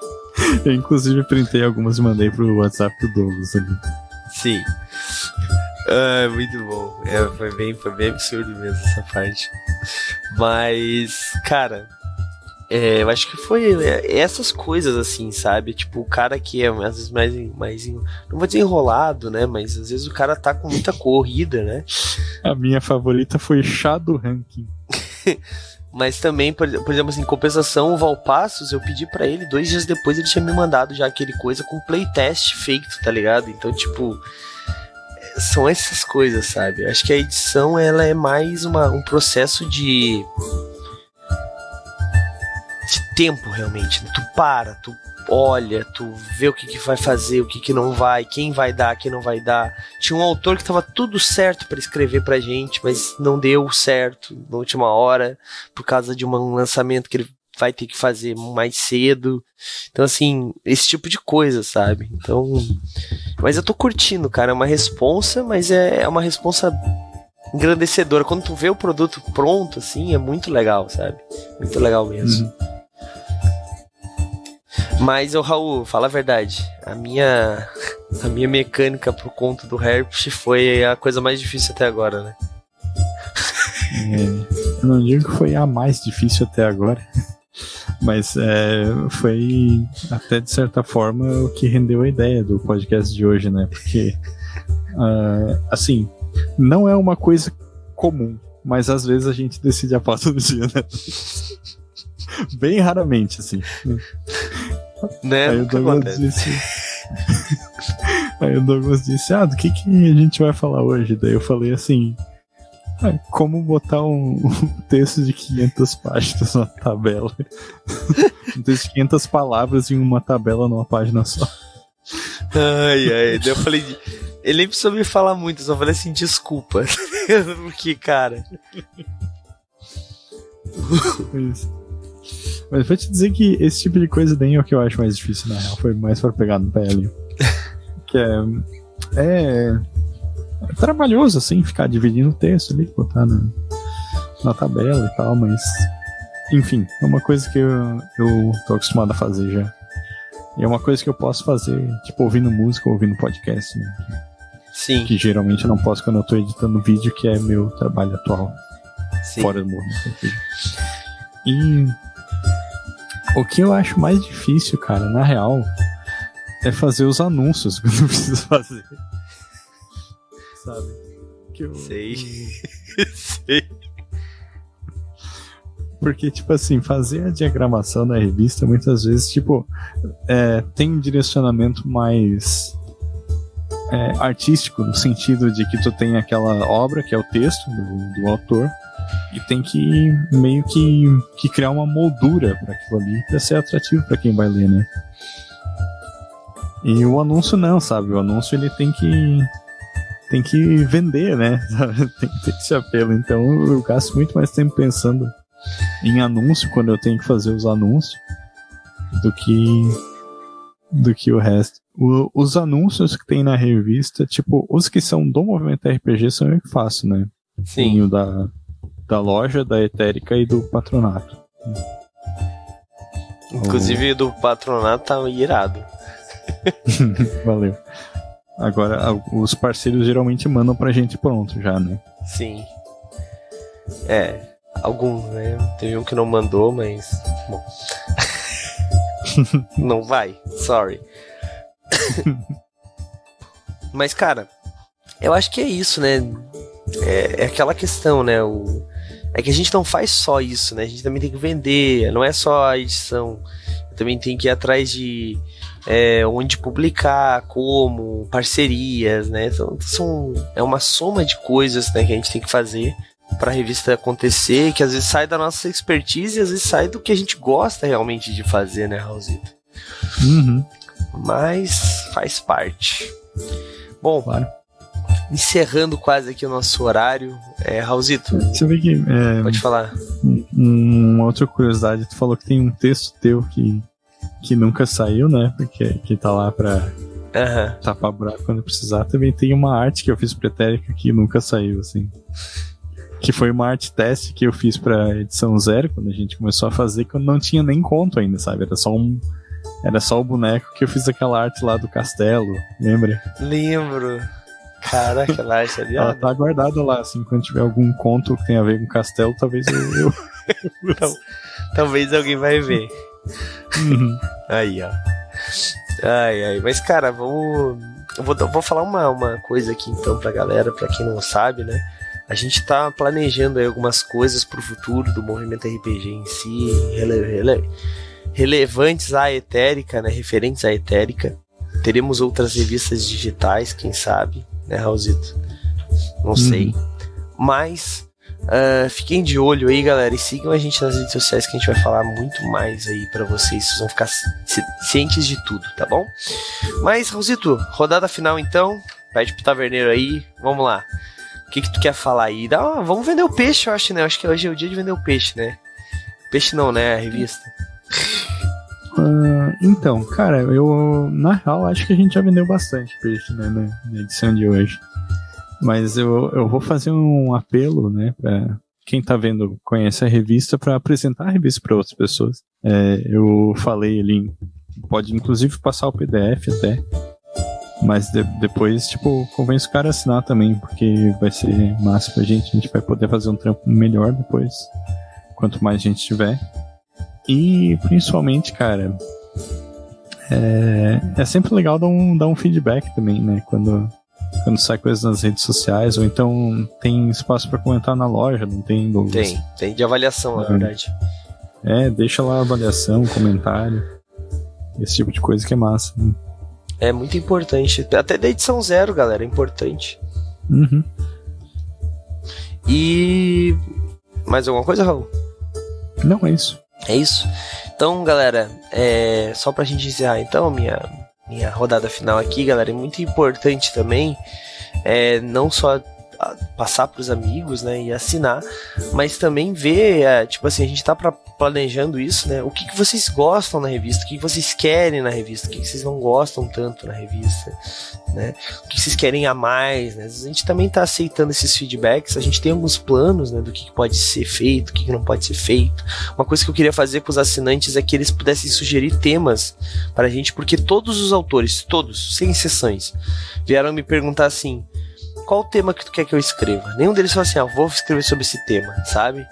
Eu, inclusive, printei algumas e mandei pro WhatsApp do Douglas ali. Sim. Ah, muito bom. É, foi, bem, foi bem absurdo mesmo essa parte. Mas, cara, é, eu acho que foi é, essas coisas assim, sabe? Tipo, o cara que é às vezes mais, mais não vou dizer enrolado, né? Mas às vezes o cara tá com muita corrida, né? A minha favorita foi Shadow Ranking. *laughs* Mas também, por, por, exemplo, assim, em compensação, o Valpassos, eu pedi para ele, dois dias depois ele tinha me mandado já aquele coisa com playtest feito, tá ligado? Então, tipo, são essas coisas, sabe? Acho que a edição, ela é mais uma, um processo de de tempo realmente. Né? Tu para, tu olha, tu vê o que, que vai fazer, o que, que não vai, quem vai dar, quem não vai dar. Tinha um autor que tava tudo certo para escrever pra gente, mas não deu certo na última hora, por causa de um lançamento que ele vai ter que fazer mais cedo. Então, assim, esse tipo de coisa, sabe? Então. Mas eu tô curtindo, cara. É uma responsa, mas é, é uma responsa engrandecedora. Quando tu vê o produto pronto, assim, é muito legal, sabe? Muito legal mesmo. Uhum. Mas, o Raul, fala a verdade. A minha, a minha mecânica pro conto do Herpes foi a coisa mais difícil até agora, né? É, eu não digo que foi a mais difícil até agora, mas é, foi até de certa forma o que rendeu a ideia do podcast de hoje, né? Porque, uh, assim, não é uma coisa comum, mas às vezes a gente decide a pauta do dia, né? *laughs* Bem raramente, assim. Né? Aí o Douglas disse. *laughs* Aí o Douglas disse: Ah, do que, que a gente vai falar hoje? Daí eu falei assim: Como botar um, um, texto de 500 páginas numa tabela? *laughs* um texto de 500 palavras em uma tabela numa página só. Ai, ai. Daí eu falei: Ele nem precisou me falar muito, só falei assim: Desculpa. *laughs* Porque, cara. Mas vou te dizer que esse tipo de coisa nem é o que eu acho mais difícil, na real. Foi mais para pegar no pé ali. *laughs* que é, é, é. trabalhoso, assim, ficar dividindo o texto ali, botar na, na tabela e tal, mas. Enfim, é uma coisa que eu, eu tô acostumado a fazer já. E é uma coisa que eu posso fazer, tipo, ouvindo música ou ouvindo podcast, né? Sim. Que geralmente eu não posso quando eu tô editando vídeo, que é meu trabalho atual. Sim. Fora do mundo. E o que eu acho mais difícil, cara, na real, é fazer os anúncios *laughs* que eu não preciso fazer. Sabe? Que eu... Sei. *laughs* Sei. Porque, tipo assim, fazer a diagramação da revista muitas vezes, tipo, é, tem um direcionamento mais é, artístico, no sentido de que tu tem aquela obra, que é o texto do, do autor, e tem que meio que, que criar uma moldura para aquilo ali para ser atrativo para quem vai ler, né? E o anúncio não, sabe? O anúncio ele tem que tem que vender, né? *laughs* tem que ter esse apelo. Então eu gasto muito mais tempo pensando em anúncio quando eu tenho que fazer os anúncios do que do que o resto. O, os anúncios que tem na revista, tipo, os que são do movimento RPG são eu que faço, né? Sim. Tem o da da loja, da Etérica e do patronato. Inclusive o do patronato tá irado. *laughs* Valeu. Agora, os parceiros geralmente mandam pra gente pronto já, né? Sim. É, alguns, né? Teve um que não mandou, mas. Bom. *laughs* não vai, sorry. *laughs* mas, cara, eu acho que é isso, né? É, é aquela questão, né? O, é que a gente não faz só isso, né? A gente também tem que vender, não é só a edição. Também tem que ir atrás de é, onde publicar, como, parcerias, né? Então, são, é uma soma de coisas né, que a gente tem que fazer para a revista acontecer, que às vezes sai da nossa expertise e às vezes sai do que a gente gosta realmente de fazer, né, Raulzito? Uhum. Mas faz parte. Bom, claro encerrando quase aqui o nosso horário. É, Raulzito. Você vê que. É, pode falar. Um, uma outra curiosidade, tu falou que tem um texto teu que, que nunca saiu, né? Porque que tá lá pra uhum. tapar buraco quando precisar. Também tem uma arte que eu fiz pretérica que nunca saiu, assim. Que foi uma arte teste que eu fiz pra edição zero, quando a gente começou a fazer, quando não tinha nem conto ainda, sabe? Era só um. Era só o boneco que eu fiz aquela arte lá do castelo, lembra? Lembro. Caraca, lá, ali. Ela tá guardada lá, assim, quando tiver algum conto que tenha a ver com castelo, talvez eu. eu... *laughs* Talvez alguém vai ver. Uhum. *laughs* Aí, ó. Ai, ai. Mas, cara, vamos. Eu vou, vou falar uma, uma coisa aqui então pra galera, pra quem não sabe, né? A gente tá planejando aí algumas coisas pro futuro do movimento RPG em si, rele, rele, relevantes à etérica, né? Referentes à etérica. Teremos outras revistas digitais, quem sabe né, Raulzito? Não sei. Uhum. Mas uh, fiquem de olho aí, galera, e sigam a gente nas redes sociais que a gente vai falar muito mais aí para vocês. Vocês vão ficar cientes de tudo, tá bom? Mas, Raulzito, rodada final então. Pede pro taverneiro aí. Vamos lá. O que, que tu quer falar aí? Dá uma, vamos vender o peixe, eu acho, né? Eu acho que hoje é o dia de vender o peixe, né? Peixe não, né? A revista. Uh, então, cara, eu na real acho que a gente já vendeu bastante peixe né, na, edição de hoje. Mas eu, eu vou fazer um apelo, né, para quem tá vendo, conhece a revista, para apresentar a revista para outras pessoas. É, eu falei ali, pode inclusive passar o PDF até. Mas de, depois, tipo, convence o cara a assinar também, porque vai ser massa pra gente. A gente vai poder fazer um trampo melhor depois, quanto mais gente tiver. E principalmente, cara, é, é sempre legal dar um, dar um feedback também, né? Quando, quando sai coisas nas redes sociais, ou então tem espaço para comentar na loja, não tem, Douglas? Tem, tem de avaliação, na verdade. É, deixa lá avaliação, comentário, esse tipo de coisa que é massa. Né? É muito importante. Até da edição zero, galera, é importante. Uhum. E. Mais alguma coisa, Raul? Não, é isso. É isso? Então, galera, é... só pra gente encerrar então minha, minha rodada final aqui, galera, é muito importante também é, não só passar para os amigos, né, e assinar, mas também ver, é, tipo assim, a gente tá pra, planejando isso, né, o que, que vocês gostam na revista, o que, que vocês querem na revista, o que, que vocês não gostam tanto na revista, né, o que vocês querem a mais, né, a gente também tá aceitando esses feedbacks, a gente tem alguns planos, né, do que, que pode ser feito, o que, que não pode ser feito. Uma coisa que eu queria fazer com os assinantes é que eles pudessem sugerir temas para a gente, porque todos os autores, todos, sem exceções, vieram me perguntar assim, qual o tema que tu quer que eu escreva? Nenhum deles falou assim, ah, vou escrever sobre esse tema, sabe?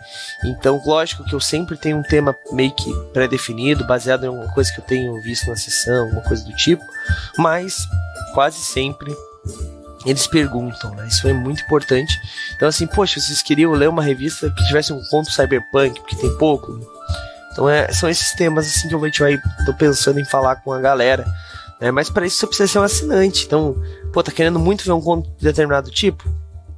Então, lógico que eu sempre tenho um tema meio que pré-definido, baseado em alguma coisa que eu tenho visto na sessão, alguma coisa do tipo, mas quase sempre eles perguntam, né? Isso é muito importante. Então, assim, poxa, vocês queriam ler uma revista que tivesse um conto cyberpunk, porque tem pouco. Então, é, são esses temas assim que a gente vai. tô pensando em falar com a galera. Né? Mas para isso você precisa ser um assinante. Então, pô, tá querendo muito ver um conto de determinado tipo?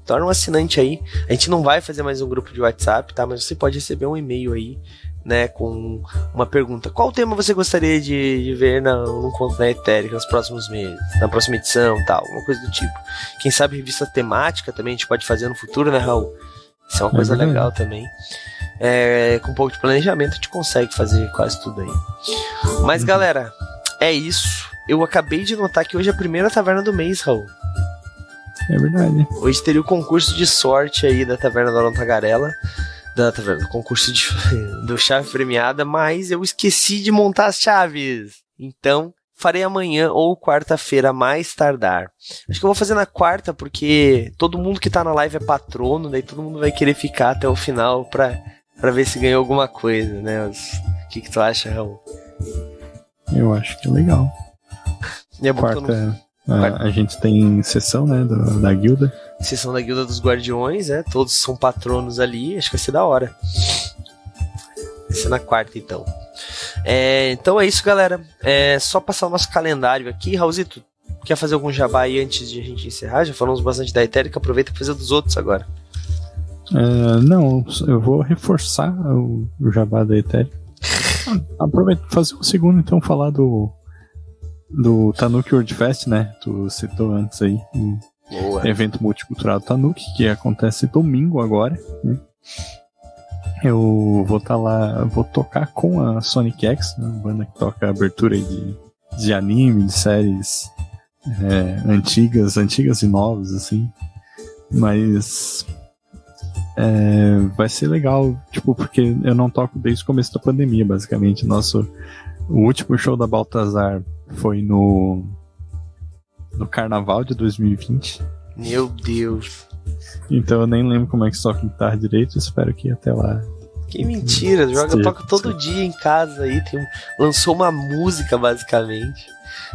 Torna um assinante aí. A gente não vai fazer mais um grupo de WhatsApp, tá? Mas você pode receber um e-mail aí, né? Com uma pergunta. Qual tema você gostaria de, de ver na, num conto na Ethereum nos próximos meses? Na próxima edição tal? Alguma coisa do tipo. Quem sabe revista temática também a gente pode fazer no futuro, né, Raul? Isso é uma coisa legal também. É, com um pouco de planejamento a gente consegue fazer quase tudo aí. Mas, galera, é isso. Eu acabei de notar que hoje é a primeira taverna do mês, Raul. É verdade. Hoje teria o concurso de sorte aí da Taverna da Tagarela. Da taverna, concurso de, *laughs* do chave premiada, mas eu esqueci de montar as chaves. Então, farei amanhã ou quarta-feira, mais tardar. Acho que eu vou fazer na quarta, porque todo mundo que tá na live é patrono, daí todo mundo vai querer ficar até o final pra, pra ver se ganhou alguma coisa, né? O que, que tu acha, Raul? Eu acho que é legal. E é Quarta, a, a, gente tem sessão, né, do, da guilda. Sessão da guilda dos guardiões, é, todos são patronos ali, acho que vai ser da hora. Vai ser na quarta, então. É, então é isso, galera. É só passar o nosso calendário aqui. Raulzito, quer fazer algum jabá aí antes de a gente encerrar? Já falamos bastante da Etérica, aproveita para fazer dos outros agora. É, não, eu vou reforçar o, o jabá da Etérica. *laughs* Aproveita fazer o segundo, então, falar do do Tanuki World Fest, né? Tu citou antes aí. Um Boa. evento multicultural Tanuki, que acontece domingo agora, né? Eu vou estar tá lá, vou tocar com a Sonic X, né? banda que toca abertura de, de anime, de séries é, antigas, antigas e novas, assim. Mas é, vai ser legal, tipo, porque eu não toco desde o começo da pandemia, basicamente. Nosso o último show da Baltazar foi no no Carnaval de 2020. Meu Deus. Então eu nem lembro como é que toca guitarra direito, espero que até lá. Que mentira, joga toca todo dia em casa aí, tem, lançou uma música basicamente.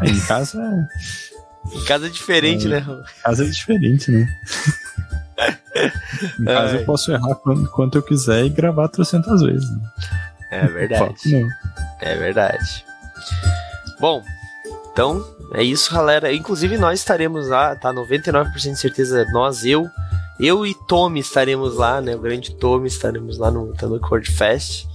em casa Em casa é diferente, é, né? Em casa é diferente, né? *laughs* em casa eu posso errar quanto, quanto eu quiser e gravar 300 vezes. Né? É verdade. É verdade. Bom, então é isso, galera. Inclusive nós estaremos lá, tá? 99% de certeza, nós, eu, eu e Tommy estaremos lá, né? O grande Tommy estaremos lá no Tanuki World Fest.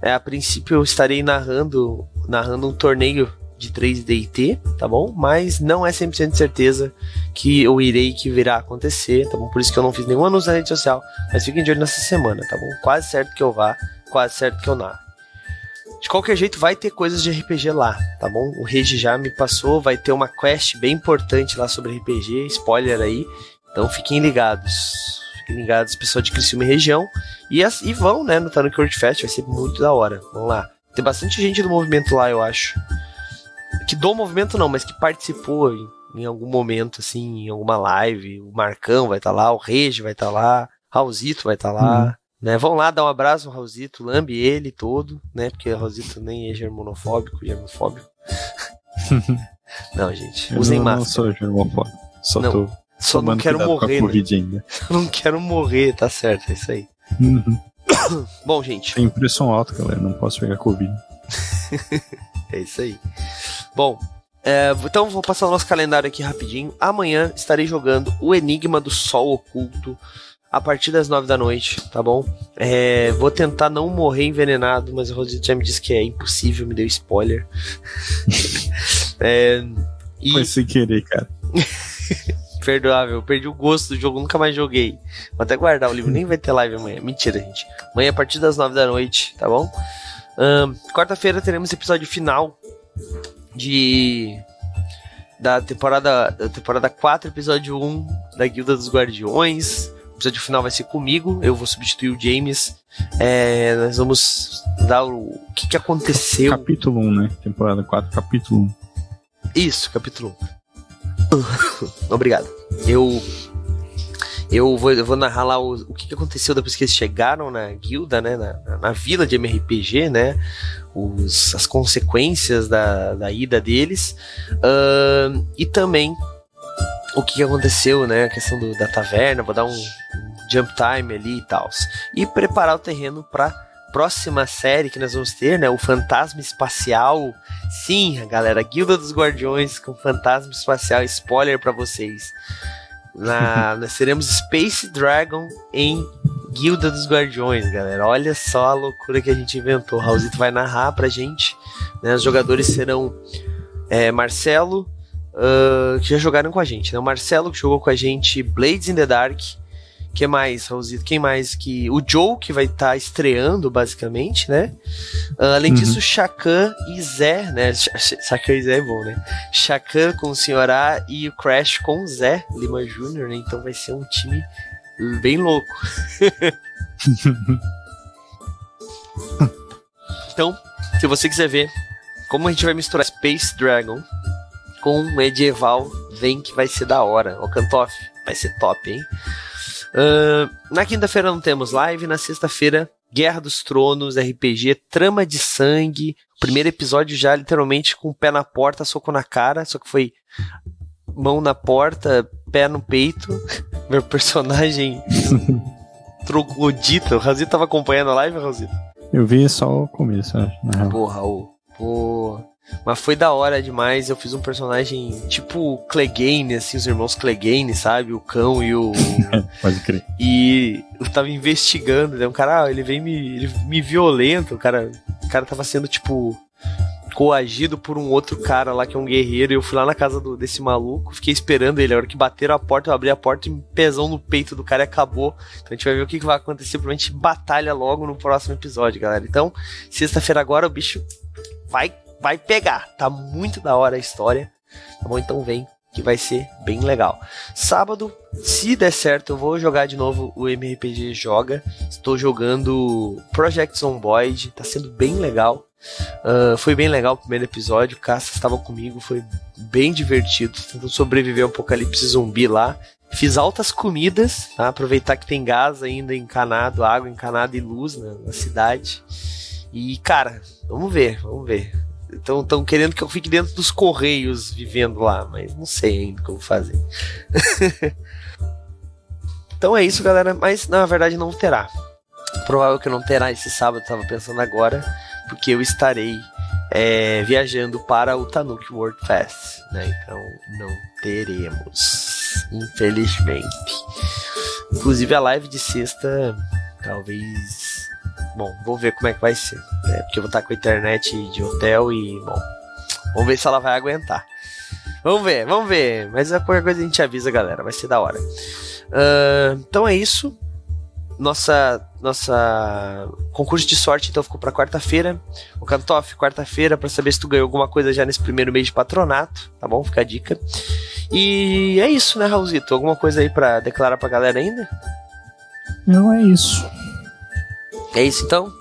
É, a princípio eu estarei narrando, narrando um torneio de 3DT, tá bom? Mas não é 100% de certeza que eu irei que virá acontecer, tá bom? Por isso que eu não fiz nenhum anúncio na rede social, mas fiquem de olho nessa semana, tá bom? Quase certo que eu vá, quase certo que eu não. De qualquer jeito, vai ter coisas de RPG lá, tá bom? O Regi já me passou, vai ter uma quest bem importante lá sobre RPG, spoiler aí. Então fiquem ligados. Fiquem ligados, pessoal de Criciúma e região. E, as, e vão, né, no Tanuki World Fest, vai ser muito da hora. Vamos lá. Tem bastante gente do movimento lá, eu acho. Que do movimento não, mas que participou em, em algum momento, assim, em alguma live. O Marcão vai estar tá lá, o Regi vai estar tá lá, Raulzito vai estar tá lá. Uhum. Né, vão lá dar um abraço no Raulzito, lambe ele todo, né? Porque o Raulzito nem é germonofóbico, germofóbico. *laughs* não, gente, usem eu não, máscara. Não sou germofóbico, só não, tô só não quero morrer. Né? *laughs* Não quero morrer, tá certo, é isso aí. Uhum. *coughs* Bom, gente. Tem pressão alta, galera, não posso pegar Covid. *laughs* é isso aí. Bom, é, então vou passar o nosso calendário aqui rapidinho. Amanhã estarei jogando o Enigma do Sol Oculto a partir das nove da noite, tá bom? É, vou tentar não morrer envenenado, mas o Rosito já me disse que é impossível, me deu spoiler. *laughs* é, e... Foi sem querer, cara. *laughs* Perdoável, perdi o gosto do jogo, nunca mais joguei. Vou até guardar o livro, nem vai ter live amanhã. Mentira, gente. Amanhã a partir das nove da noite, tá bom? Quarta-feira teremos episódio final de da temporada da temporada 4, episódio 1 da Guilda dos Guardiões episódio final vai ser comigo, eu vou substituir o James. É, nós vamos dar o, o que, que aconteceu. Capítulo 1, né? Temporada 4, capítulo 1. Isso, capítulo 1. *laughs* Obrigado. Eu eu vou, eu vou narrar lá o, o que, que, aconteceu depois que eles chegaram na guilda, né? Na, na, vila de MRPG, né? Os, as consequências da, da ida deles. Uh, e também o que aconteceu, né? A questão do, da taverna, vou dar um, jump time ali e tal. E preparar o terreno para próxima série que nós vamos ter, né? O Fantasma Espacial. Sim, galera, Guilda dos Guardiões com Fantasma Espacial. Spoiler para vocês. Na, *laughs* nós teremos Space Dragon em Guilda dos Guardiões, galera. Olha só a loucura que a gente inventou. O Raulzito vai narrar pra gente. Né? Os jogadores serão é, Marcelo, uh, que já jogaram com a gente. Né? O Marcelo, que jogou com a gente Blades in the Dark. que mais, Raulzito? Quem mais que. O Joe, que vai estar tá estreando, basicamente, né? Uh, além uhum. disso, Chacan e Zé, né? Chacan e Zé é bom, né? Chacan com o Senhorá e o Crash com o Zé Lima Jr., né? Então vai ser um time bem louco. *laughs* então, se você quiser ver como a gente vai misturar Space Dragon com medieval, vem que vai ser da hora. O Cantoff, vai ser top, hein? Uh, na quinta-feira não temos live, na sexta-feira, Guerra dos Tronos, RPG, Trama de Sangue. primeiro episódio já literalmente com o pé na porta, soco na cara, só que foi mão na porta, pé no peito. *laughs* Meu personagem *laughs* troglodita. O Razito tava acompanhando a live, Razito? Eu vi só o começo, acho. Porra, Raul. Pô, mas foi da hora demais. Eu fiz um personagem tipo Clegane, assim, os irmãos Clegane, sabe? O cão e o. *laughs* Pode crer. E eu tava investigando, né? Um cara, ah, ele vem me. Ele me violenta. O cara, o cara tava sendo, tipo. Coagido por um outro cara lá que é um guerreiro. E eu fui lá na casa do, desse maluco, fiquei esperando ele. A hora que bateram a porta, eu abri a porta e um pesão no peito do cara e acabou. Então a gente vai ver o que, que vai acontecer. Provavelmente batalha logo no próximo episódio, galera. Então, sexta-feira agora o bicho vai vai pegar. Tá muito da hora a história. Tá bom? Então vem que vai ser bem legal. Sábado, se der certo, eu vou jogar de novo o MRPG Joga. Estou jogando Project Zomboid, tá sendo bem legal. Uh, foi bem legal o primeiro episódio, o Caça estava comigo, foi bem divertido. Tentando sobreviver ao apocalipse zumbi lá. Fiz altas comidas, tá? aproveitar que tem gás ainda encanado, água encanada e luz na cidade. E, cara, vamos ver, vamos ver. Estão querendo que eu fique dentro dos correios vivendo lá, mas não sei ainda como fazer. *laughs* então é isso, galera. Mas na verdade não terá. Provável que não terá esse sábado, estava pensando agora, porque eu estarei é, viajando para o Tanuki World Fest, né? Então não teremos, infelizmente. Inclusive a live de sexta, talvez Bom, vou ver como é que vai ser. Né? Porque eu vou estar com a internet de hotel e, bom, Vamos ver se ela vai aguentar. Vamos ver, vamos ver. Mas qualquer coisa a gente avisa, galera. Vai ser da hora. Uh, então é isso. Nossa, nossa concurso de sorte então ficou para quarta-feira. O Cantoff, quarta-feira, para saber se tu ganhou alguma coisa já nesse primeiro mês de patronato, tá bom? Fica a dica. E é isso, né, Raulzito? Alguma coisa aí para declarar pra galera ainda? Não é isso. É isso então?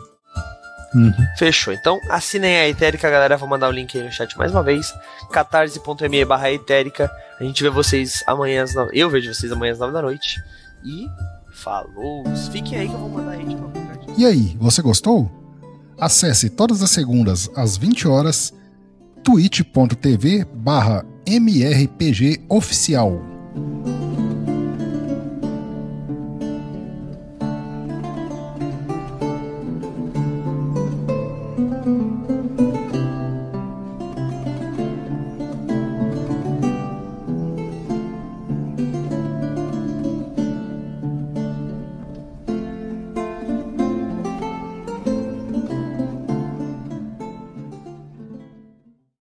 Uhum. Fechou. Então assinem a Etérica, galera. Vou mandar o link aí no chat mais uma vez. catarse.me barra Etérica. A gente vê vocês amanhã às nove. Eu vejo vocês amanhã às nove da noite. E falou. Fiquem aí que eu vou mandar a gente pra E aí, você gostou? Acesse todas as segundas às 20 horas twitch.tv barra MRPG